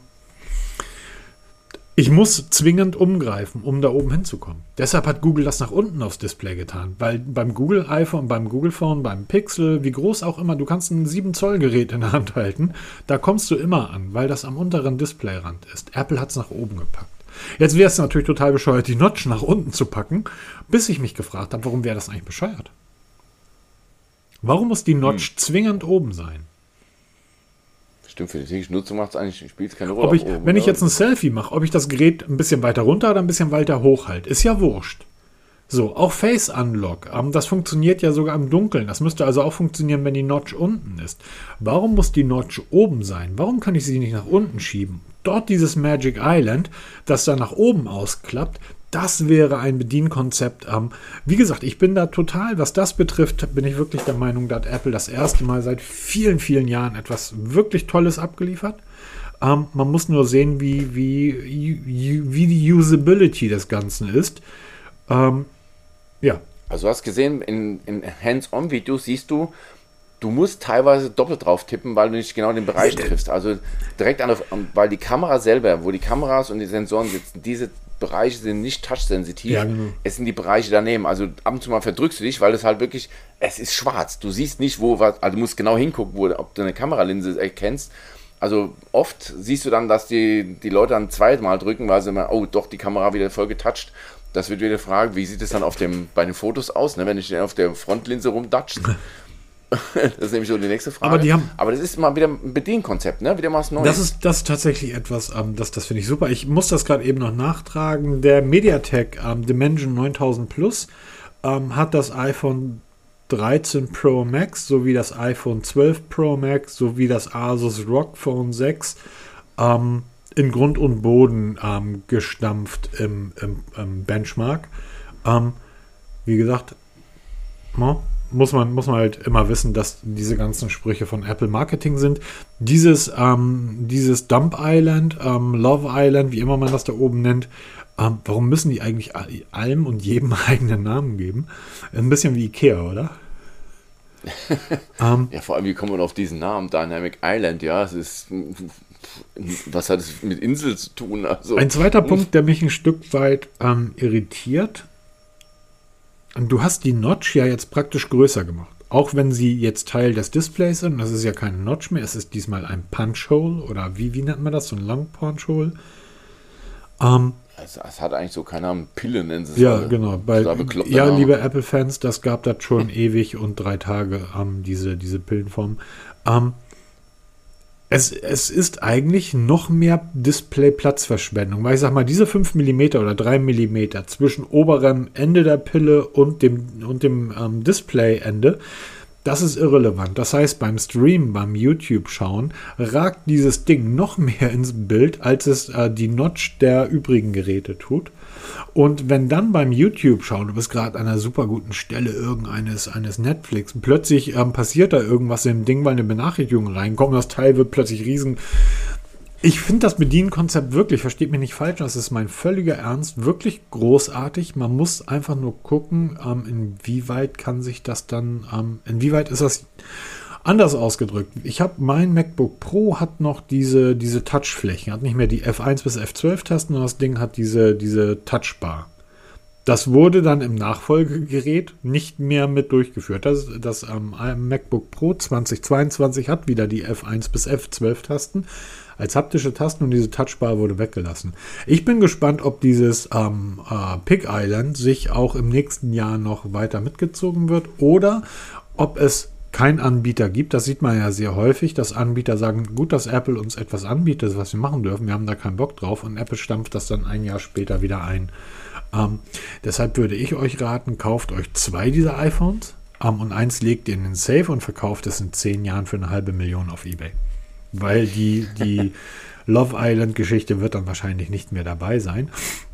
ich muss zwingend umgreifen, um da oben hinzukommen. Deshalb hat Google das nach unten aufs Display getan. Weil beim Google iPhone, beim Google Phone, beim Pixel, wie groß auch immer, du kannst ein 7 Zoll Gerät in der Hand halten. Da kommst du immer an, weil das am unteren Displayrand ist. Apple hat es nach oben gepackt. Jetzt wäre es natürlich total bescheuert, die Notch nach unten zu packen, bis ich mich gefragt habe, warum wäre das eigentlich bescheuert? Warum muss die Notch zwingend oben sein? Stimmt, für die tägliche Nutzung macht es eigentlich, spielt es keine Rolle. Ob ich, oben, wenn ich jetzt ein Selfie mache, ob ich das Gerät ein bisschen weiter runter oder ein bisschen weiter hoch halte, ist ja wurscht. So, auch Face Unlock, ähm, das funktioniert ja sogar im Dunkeln. Das müsste also auch funktionieren, wenn die Notch unten ist. Warum muss die Notch oben sein? Warum kann ich sie nicht nach unten schieben? Dort dieses Magic Island, das dann nach oben ausklappt, das wäre ein Bedienkonzept. Ähm, wie gesagt, ich bin da total, was das betrifft, bin ich wirklich der Meinung, dass Apple das erste Mal seit vielen, vielen Jahren etwas wirklich Tolles abgeliefert. Ähm, man muss nur sehen, wie, wie, wie die Usability des Ganzen ist. Ähm, ja. Also du hast gesehen, in, in Hands-on-Videos siehst du, du musst teilweise doppelt drauf tippen, weil du nicht genau den Bereich triffst. Also direkt an der, weil die Kamera selber, wo die Kameras und die Sensoren sitzen, diese Bereiche sind nicht touchsensitiv. Ja, genau. Es sind die Bereiche daneben. Also ab und zu mal verdrückst du dich, weil es halt wirklich, es ist schwarz. Du siehst nicht, wo was, also du musst genau hingucken, wo, ob du eine Kameralinse erkennst. Also oft siehst du dann, dass die, die Leute dann zweimal drücken, weil sie immer, oh doch, die Kamera wieder voll getoucht. Das wird wieder fragen, wie sieht es dann auf dem, bei den Fotos aus, ne, wenn ich auf der Frontlinse rumdatscht. das ist nämlich so die nächste Frage. Aber, die haben, Aber das ist mal wieder ein Bedienkonzept, ne? Wieder mal was Neues. Das ist, das ist tatsächlich etwas, ähm, das, das finde ich super. Ich muss das gerade eben noch nachtragen. Der MediaTek ähm, Dimension 9000 Plus ähm, hat das iPhone 13 Pro Max sowie das iPhone 12 Pro Max sowie das Asus ROG Phone 6 ähm, in Grund und Boden ähm, gestampft im, im, im Benchmark. Ähm, wie gesagt, no? Muss man, muss man halt immer wissen, dass diese ganzen Sprüche von Apple Marketing sind. Dieses, ähm, dieses Dump Island, ähm, Love Island, wie immer man das da oben nennt, ähm, warum müssen die eigentlich allem und jedem eigenen Namen geben? Ein bisschen wie Ikea, oder? ähm, ja, vor allem, wie kommt man auf diesen Namen? Dynamic Island, ja, es ist. Was hat es mit Insel zu tun? Also, ein zweiter Punkt, der mich ein Stück weit ähm, irritiert, Du hast die Notch ja jetzt praktisch größer gemacht. Auch wenn sie jetzt Teil des Displays sind, das ist ja keine Notch mehr, es ist diesmal ein Punch-Hole oder wie, wie nennt man das? So ein Long-Punch-Hole. Ähm, es, es, hat eigentlich so keine Ahnung, Pille nennen sie es. Ja, alle. genau. Bei, ja, liebe Apple-Fans, das gab das schon ewig und drei Tage ähm, diese, diese Pillenform. Ähm, es, es ist eigentlich noch mehr Display-Platzverschwendung, weil ich sag mal, diese 5 mm oder 3 mm zwischen oberem Ende der Pille und dem, und dem ähm, Display-Ende, das ist irrelevant. Das heißt, beim Stream, beim YouTube-Schauen, ragt dieses Ding noch mehr ins Bild, als es äh, die Notch der übrigen Geräte tut. Und wenn dann beim YouTube schauen, du bist gerade an einer super guten Stelle irgendeines eines Netflix, plötzlich ähm, passiert da irgendwas im Ding, weil eine Benachrichtigung reinkommt, das Teil wird plötzlich riesen. Ich finde das Bedienkonzept wirklich, versteht mich nicht falsch, das ist mein völliger Ernst, wirklich großartig. Man muss einfach nur gucken, ähm, inwieweit kann sich das dann, ähm, inwieweit ist das Anders ausgedrückt, ich habe mein MacBook Pro hat noch diese, diese Touchflächen, hat nicht mehr die F1 bis F12 Tasten, sondern das Ding hat diese, diese Touchbar. Das wurde dann im Nachfolgegerät nicht mehr mit durchgeführt. Das, das ähm, MacBook Pro 2022 hat wieder die F1 bis F12 Tasten als haptische Tasten und diese Touchbar wurde weggelassen. Ich bin gespannt, ob dieses ähm, äh, Pick Island sich auch im nächsten Jahr noch weiter mitgezogen wird oder ob es kein Anbieter gibt. Das sieht man ja sehr häufig, dass Anbieter sagen, gut, dass Apple uns etwas anbietet, was wir machen dürfen. Wir haben da keinen Bock drauf und Apple stampft das dann ein Jahr später wieder ein. Ähm, deshalb würde ich euch raten, kauft euch zwei dieser iPhones ähm, und eins legt ihr in den Safe und verkauft es in zehn Jahren für eine halbe Million auf Ebay. Weil die, die Love Island-Geschichte wird dann wahrscheinlich nicht mehr dabei sein.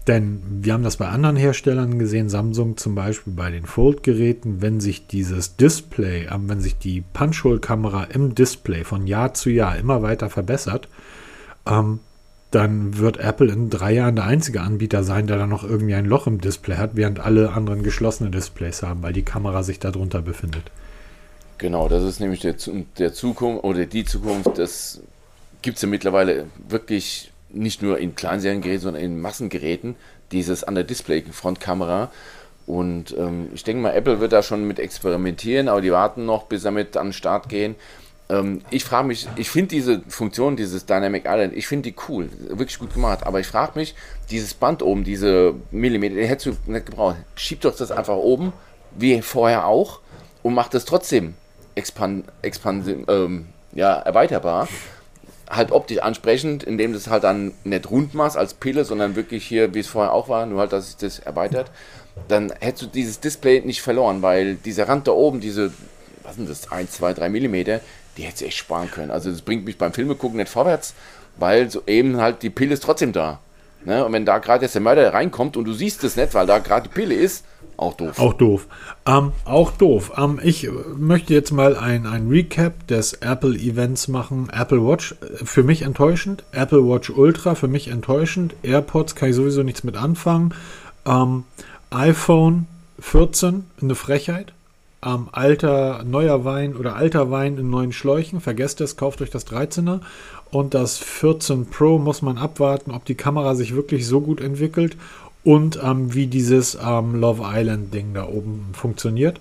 Denn wir haben das bei anderen Herstellern gesehen, Samsung zum Beispiel bei den Fold-Geräten, wenn sich dieses Display, ähm, wenn sich die Punch-Hole-Kamera im Display von Jahr zu Jahr immer weiter verbessert, ähm, dann wird Apple in drei Jahren der einzige Anbieter sein, der dann noch irgendwie ein Loch im Display hat, während alle anderen geschlossene Displays haben, weil die Kamera sich darunter befindet. Genau, das ist nämlich der, der Zukunft oder die Zukunft des gibt es ja mittlerweile wirklich nicht nur in Kleinseriengeräten, sondern in Massengeräten dieses an der Display-Frontkamera. Und ähm, ich denke mal, Apple wird da schon mit experimentieren, aber die warten noch, bis sie mit an den Start gehen. Ähm, ich frage mich, ich finde diese Funktion, dieses Dynamic Island, ich finde die cool, wirklich gut gemacht. Aber ich frage mich, dieses Band oben, diese Millimeter, den hättest du nicht gebraucht. Schieb doch das einfach oben, wie vorher auch, und mach das trotzdem expand, expand, ähm, ja, erweiterbar halt optisch ansprechend, indem das halt dann nicht rund machst als Pille, sondern wirklich hier, wie es vorher auch war, nur halt, dass sich das erweitert, dann hättest du dieses Display nicht verloren, weil dieser Rand da oben, diese, was sind das, 1, 2, 3 Millimeter, die hättest du echt sparen können. Also das bringt mich beim Filme gucken nicht vorwärts, weil so eben halt die Pille ist trotzdem da. Ne? Und wenn da gerade jetzt der Mörder reinkommt und du siehst es nicht, weil da gerade die Pille ist, auch doof. Auch doof. Ähm, auch doof. Ähm, ich möchte jetzt mal ein, ein Recap des Apple-Events machen. Apple Watch äh, für mich enttäuschend. Apple Watch Ultra für mich enttäuschend. AirPods kann ich sowieso nichts mit anfangen. Ähm, iPhone 14 eine Frechheit. Ähm, alter, neuer Wein oder alter Wein in neuen Schläuchen. Vergesst es, kauft euch das 13er. Und das 14 Pro muss man abwarten, ob die Kamera sich wirklich so gut entwickelt und ähm, wie dieses ähm, Love Island Ding da oben funktioniert.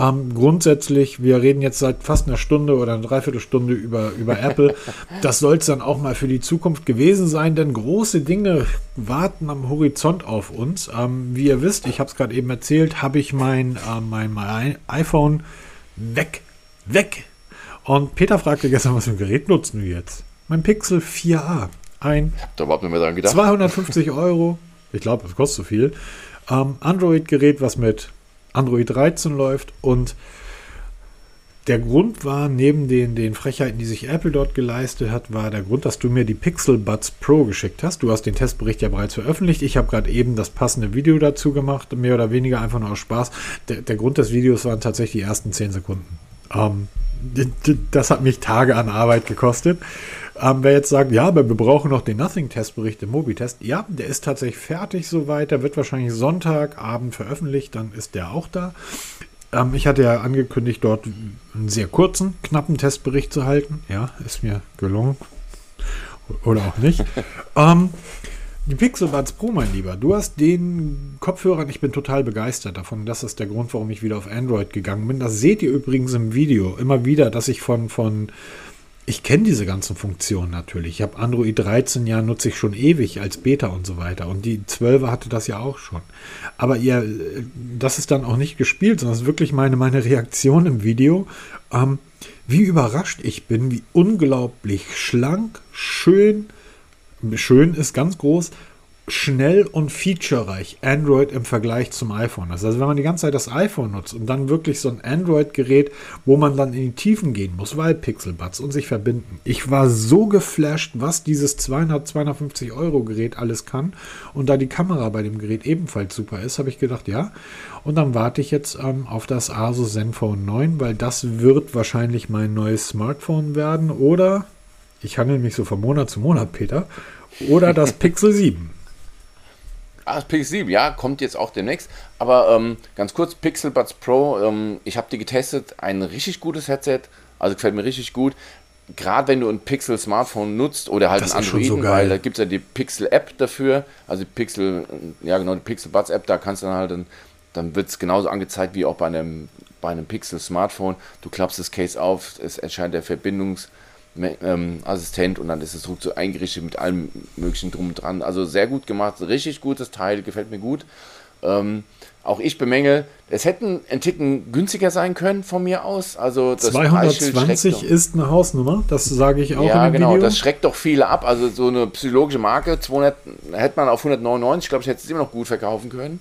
Ähm, grundsätzlich, wir reden jetzt seit fast einer Stunde oder einer Dreiviertelstunde über, über Apple. Das soll es dann auch mal für die Zukunft gewesen sein, denn große Dinge warten am Horizont auf uns. Ähm, wie ihr wisst, ich habe es gerade eben erzählt, habe ich mein, äh, mein, mein iPhone weg, weg. Und Peter fragte gestern, was für ein Gerät nutzen wir jetzt? Mein Pixel 4a. Ein Ich hab da überhaupt nicht mehr dran gedacht. 250 Euro. Ich glaube, das kostet so viel. Ähm, Android-Gerät, was mit Android 13 läuft. Und der Grund war, neben den, den Frechheiten, die sich Apple dort geleistet hat, war der Grund, dass du mir die Pixel Buds Pro geschickt hast. Du hast den Testbericht ja bereits veröffentlicht. Ich habe gerade eben das passende Video dazu gemacht, mehr oder weniger einfach nur aus Spaß. Der, der Grund des Videos waren tatsächlich die ersten 10 Sekunden. Ähm, das hat mich Tage an Arbeit gekostet. Ähm, wer jetzt sagt, ja, aber wir brauchen noch den Nothing-Testbericht im Mobitest, ja, der ist tatsächlich fertig soweit. Der wird wahrscheinlich Sonntagabend veröffentlicht, dann ist der auch da. Ähm, ich hatte ja angekündigt, dort einen sehr kurzen, knappen Testbericht zu halten. Ja, ist mir gelungen. Oder auch nicht. ähm, die Pixel Buds Pro, mein Lieber, du hast den Kopfhörern, ich bin total begeistert davon. Das ist der Grund, warum ich wieder auf Android gegangen bin. Das seht ihr übrigens im Video immer wieder, dass ich von, von ich kenne diese ganzen Funktionen natürlich. Ich habe Android 13 ja nutze ich schon ewig als Beta und so weiter. Und die 12er hatte das ja auch schon. Aber ihr, das ist dann auch nicht gespielt, sondern es ist wirklich meine, meine Reaktion im Video. Ähm, wie überrascht ich bin, wie unglaublich schlank, schön, schön ist ganz groß schnell und featurereich Android im Vergleich zum iPhone ist. Also wenn man die ganze Zeit das iPhone nutzt und dann wirklich so ein Android-Gerät, wo man dann in die Tiefen gehen muss, weil Pixelbuds und sich verbinden. Ich war so geflasht, was dieses 200, 250 Euro Gerät alles kann. Und da die Kamera bei dem Gerät ebenfalls super ist, habe ich gedacht, ja. Und dann warte ich jetzt ähm, auf das Asus Zenfone 9, weil das wird wahrscheinlich mein neues Smartphone werden. Oder, ich handle mich so von Monat zu Monat, Peter, oder das Pixel 7. Ah, das Pixel 7, ja, kommt jetzt auch demnächst. Aber ähm, ganz kurz, Pixel Buds Pro, ähm, ich habe die getestet, ein richtig gutes Headset, also gefällt mir richtig gut. Gerade wenn du ein Pixel Smartphone nutzt oder halt Das ein ist schon Android, so weil da gibt es ja die Pixel App dafür, also die Pixel, ja genau, die Pixel Buds App, da kannst du dann halt, dann, dann wird es genauso angezeigt wie auch bei einem, bei einem Pixel Smartphone. Du klappst das Case auf, es erscheint der Verbindungs- ähm, Assistent und dann ist es ruckzuck eingerichtet mit allem möglichen drum und dran. Also sehr gut gemacht, richtig gutes Teil, gefällt mir gut. Ähm, auch ich bemängel, es hätten ein Ticken günstiger sein können von mir aus. Also das Preisschild 220 schreckt doch- ist eine Hausnummer, das sage ich auch ja, genau, Video. das schreckt doch viele ab. Also so eine psychologische Marke, 200, hätte man auf 199, ich glaube, ich hätte es immer noch gut verkaufen können.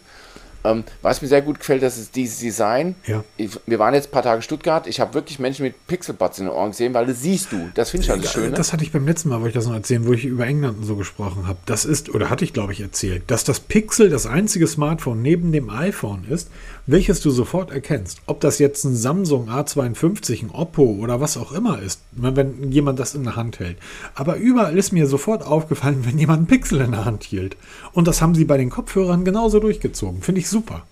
Ähm, was mir sehr gut gefällt, das ist dieses Design. Ja. Ich, wir waren jetzt ein paar Tage in Stuttgart. Ich habe wirklich Menschen mit Pixelbuds in den Ohren gesehen, weil das siehst du. Das finde ich halt das Schöne. Das hatte ich beim letzten Mal, wollte ich das noch erzählen, wo ich über England so gesprochen habe. Das ist, oder hatte ich glaube ich erzählt, dass das Pixel das einzige Smartphone neben dem iPhone ist, welches du sofort erkennst. Ob das jetzt ein Samsung A52, ein Oppo oder was auch immer ist, wenn wenn jemand das in der Hand hält. Aber überall ist mir sofort aufgefallen, wenn jemand einen Pixel in der Hand hielt. Und das haben sie bei den Kopfhörern genauso durchgezogen. Finde ich super.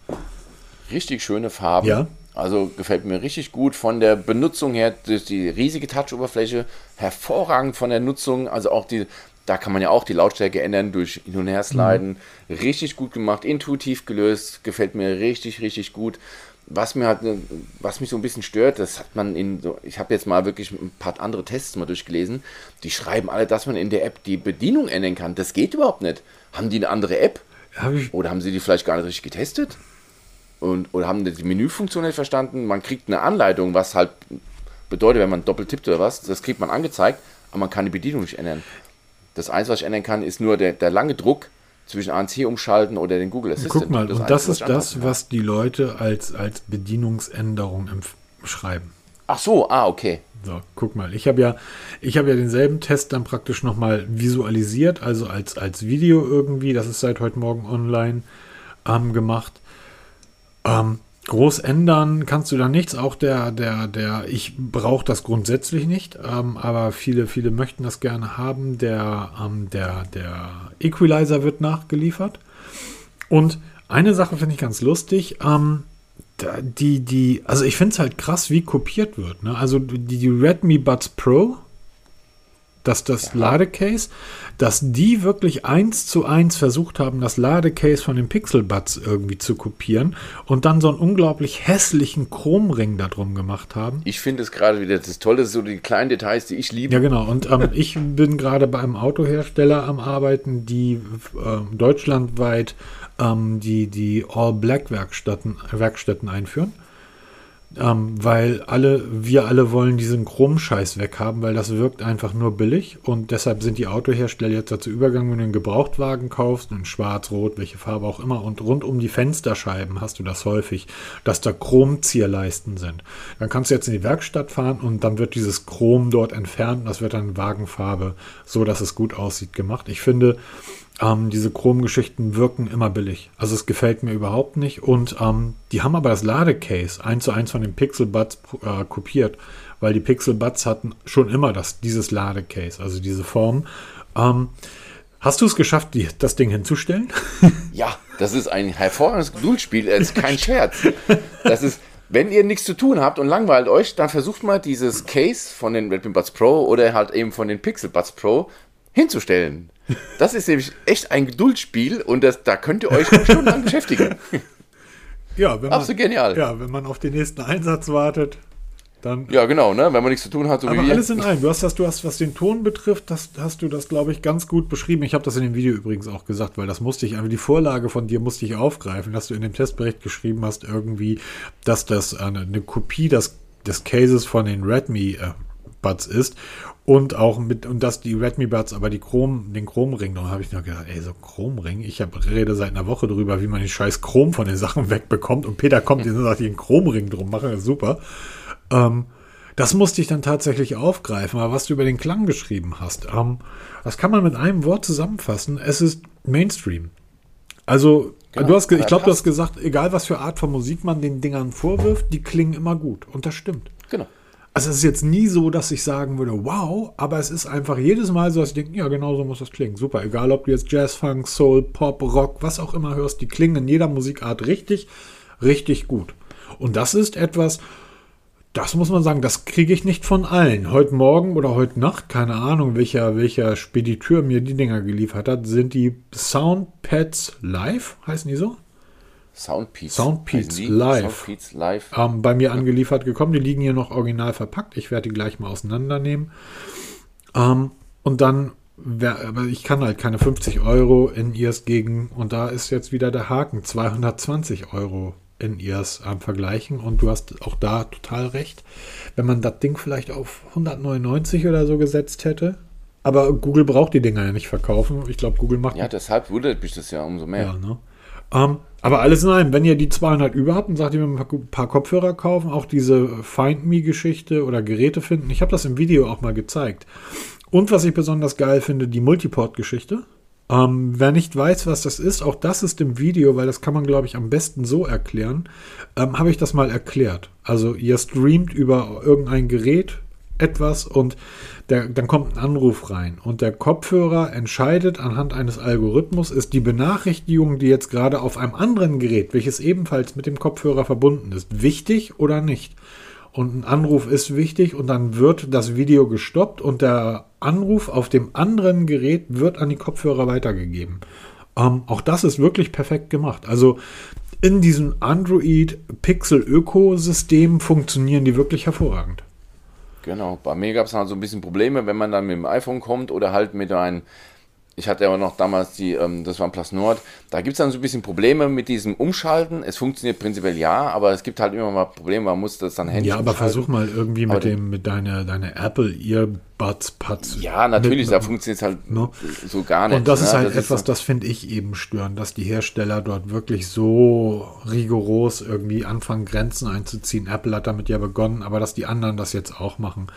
richtig schöne Farben. Ja. Also gefällt mir richtig gut von der Benutzung her, durch die riesige Touch-Oberfläche, hervorragend von der Nutzung, also auch die, da kann man ja auch die Lautstärke ändern durch Hin- und Hersliden. Richtig gut gemacht, intuitiv gelöst, gefällt mir richtig, richtig gut. Was mir halt, was mich so ein bisschen stört, das hat man in so, ich habe jetzt mal wirklich ein paar andere Tests mal durchgelesen, die schreiben alle, dass man in der App die Bedienung ändern kann. Das geht überhaupt nicht. Haben die eine andere App? Habe ich, Oder haben sie die vielleicht gar nicht richtig getestet? Und, oder haben die die Menüfunktion nicht verstanden? Man kriegt eine Anleitung, was halt bedeutet, wenn man doppelt tippt oder was, das kriegt man angezeigt, aber man kann die Bedienung nicht ändern. Das Einzige, was ich ändern kann, ist nur der, der lange Druck zwischen ANC umschalten oder den Google Assistant. Guck mal, und das Einzige, was ist das, was die Leute als, als Bedienungsänderung schreiben. Ach so, ah, okay. So, guck mal, ich habe ja, ich ja denselben Test dann praktisch nochmal visualisiert, also als, als Video irgendwie, das ist seit heute Morgen online ähm, gemacht. Ähm, groß ändern kannst du da nichts. Auch der, der, der, ich brauche das grundsätzlich nicht, ähm, aber viele, viele möchten das gerne haben. Der, ähm, der, der Equalizer wird nachgeliefert. Und eine Sache finde ich ganz lustig. Ähm, die, die, also ich finde es halt krass, wie kopiert wird. Ne? Also die, die Redmi Buds Pro, dass das ja. Ladecase, dass die wirklich eins zu eins versucht haben, das Ladecase von den Pixel Buds irgendwie zu kopieren und dann so einen unglaublich hässlichen Chromring da drum gemacht haben. Ich finde es gerade wieder das Tolle, so die kleinen Details, die ich liebe. Ja, genau. Und ähm, ich bin gerade bei einem Autohersteller am Arbeiten, die äh, deutschlandweit ähm, die, die All-Black-Werkstätten Werkstätten einführen. Ähm, weil alle, wir alle wollen diesen Chromscheiß weghaben, weil das wirkt einfach nur billig und deshalb sind die Autohersteller jetzt dazu übergegangen, wenn du einen Gebrauchtwagen kaufst, in schwarz, rot, welche Farbe auch immer und rund um die Fensterscheiben hast du das häufig, dass da Chromzierleisten sind. Dann kannst du jetzt in die Werkstatt fahren und dann wird dieses Chrom dort entfernt und das wird dann Wagenfarbe, so dass es gut aussieht, gemacht. Ich finde, ähm, diese Chrom-Geschichten wirken immer billig. Also es gefällt mir überhaupt nicht. Und ähm, die haben aber das Ladecase eins zu eins von den Pixel Buds äh, kopiert, weil die Pixel Buds hatten schon immer das, dieses Ladecase, also diese Form. Ähm, hast du es geschafft, die, das Ding hinzustellen? Ja, das ist ein hervorragendes Geduldsspiel. Es ist kein Scherz. Das ist, wenn ihr nichts zu tun habt und langweilt euch, dann versucht mal dieses Case von den Redmi Buds Pro oder halt eben von den Pixel Buds Pro hinzustellen. Das ist nämlich echt ein Geduldsspiel und das, da könnt ihr euch stundenlang beschäftigen. Ja, wenn Absolut man, genial. Ja, wenn man auf den nächsten Einsatz wartet, dann. Ja, genau, ne? wenn man nichts zu tun hat. So aber alles in allem. Du hast das, du hast, was den Ton betrifft, das hast du das, glaube ich, ganz gut beschrieben. Ich habe das in dem Video übrigens auch gesagt, weil das musste ich, einfach die Vorlage von dir musste ich aufgreifen, dass du in dem Testbericht geschrieben hast, irgendwie, dass das eine, eine Kopie des, des Cases von den Redmi äh, Buds ist und auch mit, und dass die Redmi Buds aber die Chrom, den Chromring, da habe ich nur gedacht, ey, so Chromring, ich habe rede seit einer Woche drüber, wie man den scheiß Chrom von den Sachen wegbekommt und Peter kommt und sagt, den Chromring drum machen, ist super. Ähm, das musste ich dann tatsächlich aufgreifen, aber was du über den Klang geschrieben hast, ähm, das kann man mit einem Wort zusammenfassen. Es ist Mainstream. Also, genau, du hast, ich glaube, du hast gesagt, egal was für Art von Musik man den Dingern vorwirft, die klingen immer gut. Und das stimmt. Genau. Also es ist jetzt nie so, dass ich sagen würde, wow, aber es ist einfach jedes Mal so, dass ich denke, ja, genau so muss das klingen. Super, egal ob du jetzt Jazz, Funk, Soul, Pop, Rock, was auch immer hörst, die klingen in jeder Musikart richtig, richtig gut. Und das ist etwas, das muss man sagen, das kriege ich nicht von allen. Heute Morgen oder heute Nacht, keine Ahnung, welcher, welcher Spediteur mir die Dinger geliefert hat, sind die Soundpads Live, heißen die so? Soundpeats. Soundpeats Live. Soundpeats Live. Ähm, bei mir angeliefert gekommen. Die liegen hier noch original verpackt. Ich werde die gleich mal auseinandernehmen. Ähm, und dann, aber ich kann halt keine 50 Euro in ears gegen, und da ist jetzt wieder der Haken, 220 Euro in ears am Vergleichen. Und du hast auch da total recht. Wenn man das Ding vielleicht auf 199 oder so gesetzt hätte, aber Google braucht die Dinger ja nicht verkaufen. Ich glaube, Google macht. Ja, deshalb wundert mich das ja umso mehr. Ja, ne? Ähm, aber alles in allem, wenn ihr die 200 über habt und sagt, ihr ein paar Kopfhörer kaufen, auch diese Find Me-Geschichte oder Geräte finden. Ich habe das im Video auch mal gezeigt. Und was ich besonders geil finde, die Multiport-Geschichte. Ähm, wer nicht weiß, was das ist, auch das ist im Video, weil das kann man, glaube ich, am besten so erklären, ähm, habe ich das mal erklärt. Also ihr streamt über irgendein Gerät etwas und der, dann kommt ein Anruf rein und der Kopfhörer entscheidet anhand eines Algorithmus, ist die Benachrichtigung, die jetzt gerade auf einem anderen Gerät, welches ebenfalls mit dem Kopfhörer verbunden ist, wichtig oder nicht. Und ein Anruf ist wichtig und dann wird das Video gestoppt und der Anruf auf dem anderen Gerät wird an die Kopfhörer weitergegeben. Ähm, auch das ist wirklich perfekt gemacht. Also in diesem Android Pixel Ökosystem funktionieren die wirklich hervorragend. Genau, bei mir gab es halt so ein bisschen Probleme, wenn man dann mit dem iPhone kommt oder halt mit einem, Ich hatte aber noch damals die, ähm, das war ein Plus Nord. Da gibt es dann so ein bisschen Probleme mit diesem Umschalten. Es funktioniert prinzipiell ja, aber es gibt halt immer mal Probleme, man muss das dann händisch Ja, aber versuch mal irgendwie mit dem, mit deiner, deiner Apple Earbuds Pads. Ja, natürlich, mit, da funktioniert es halt no? so gar nicht. Und das ne? ist halt das etwas, ist das finde ich eben störend, dass die Hersteller dort wirklich so rigoros irgendwie anfangen, Grenzen einzuziehen. Apple hat damit ja begonnen, aber dass die anderen das jetzt auch machen.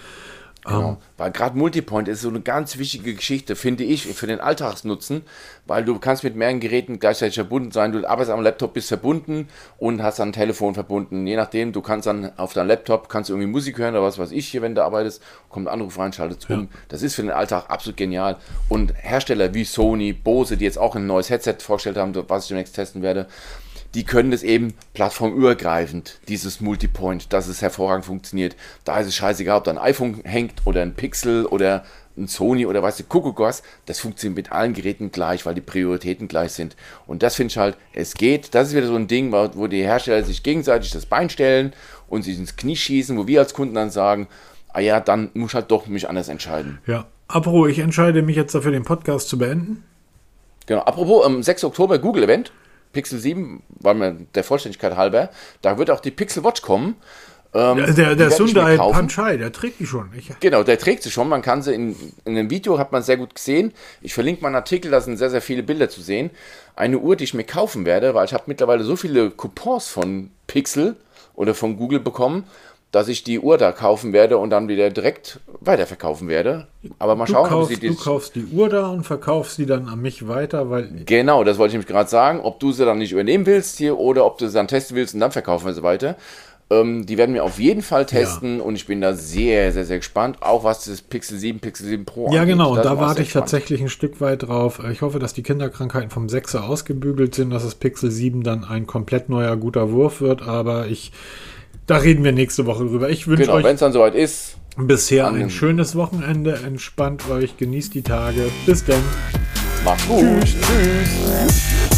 Genau. Um, ähm, weil gerade Multipoint ist so eine ganz wichtige Geschichte, finde ich, für den Alltagsnutzen, weil du kannst mit mehreren Geräten gleichzeitig verbunden sein. Du arbeitest am Laptop, bist verbunden und hast dann ein Telefon verbunden. Je nachdem, du kannst dann auf deinem Laptop, kannst du irgendwie Musik hören oder was weiß ich hier, wenn du arbeitest, kommt ein Anruf rein, schaltet ja. um. Das ist für den Alltag absolut genial. Und Hersteller wie Sony, Bose, die jetzt auch ein neues Headset vorgestellt haben, was ich demnächst testen werde, die können das eben plattformübergreifend, dieses Multipoint, dass es hervorragend funktioniert. Da ist es scheißegal, ob da ein iPhone hängt oder ein Pixel oder ein Sony oder weißt du, Kuckuck was, das funktioniert mit allen Geräten gleich, weil die Prioritäten gleich sind. Und das finde ich halt, es geht, das ist wieder so ein Ding, wo die Hersteller sich gegenseitig das Bein stellen und sich ins Knie schießen, wo wir als Kunden dann sagen, ah ja, dann muss ich halt doch mich anders entscheiden. Ja, apropos, ich entscheide mich jetzt dafür, den Podcast zu beenden. Genau, apropos, am 6. Oktober Google-Event. Pixel 7, weil man der Vollständigkeit halber, da wird auch die Pixel Watch kommen. Ähm, der der, der Sundai Panchai, der trägt die schon. Ich genau, der trägt sie schon. Man kann sie in, in einem Video, hat man sehr gut gesehen. Ich verlinke meinen Artikel, da sind sehr, sehr viele Bilder zu sehen. Eine Uhr, die ich mir kaufen werde, weil ich habe mittlerweile so viele Coupons von Pixel oder von Google bekommen, dass ich die Uhr da kaufen werde und dann wieder direkt weiterverkaufen werde. Aber mal du schauen, kaufst, wie sie Du kaufst die Uhr da und verkaufst sie dann an mich weiter, weil. Genau, das wollte ich nämlich gerade sagen. Ob du sie dann nicht übernehmen willst hier oder ob du sie dann testen willst und dann verkaufen wir sie weiter. Ähm, die werden wir auf jeden Fall testen ja. und ich bin da sehr, sehr, sehr gespannt. Auch was das Pixel 7, Pixel 7 Pro Ja, angeht. genau, da warte ich spannend. tatsächlich ein Stück weit drauf. Ich hoffe, dass die Kinderkrankheiten vom 6er ausgebügelt sind, dass das Pixel 7 dann ein komplett neuer guter Wurf wird, aber ich da reden wir nächste Woche drüber. Ich wünsche genau, euch. wenn es dann soweit ist. Bisher ein schönes Wochenende. Entspannt euch, genießt die Tage. Bis dann. Macht's gut. Tschüss. Tschüss.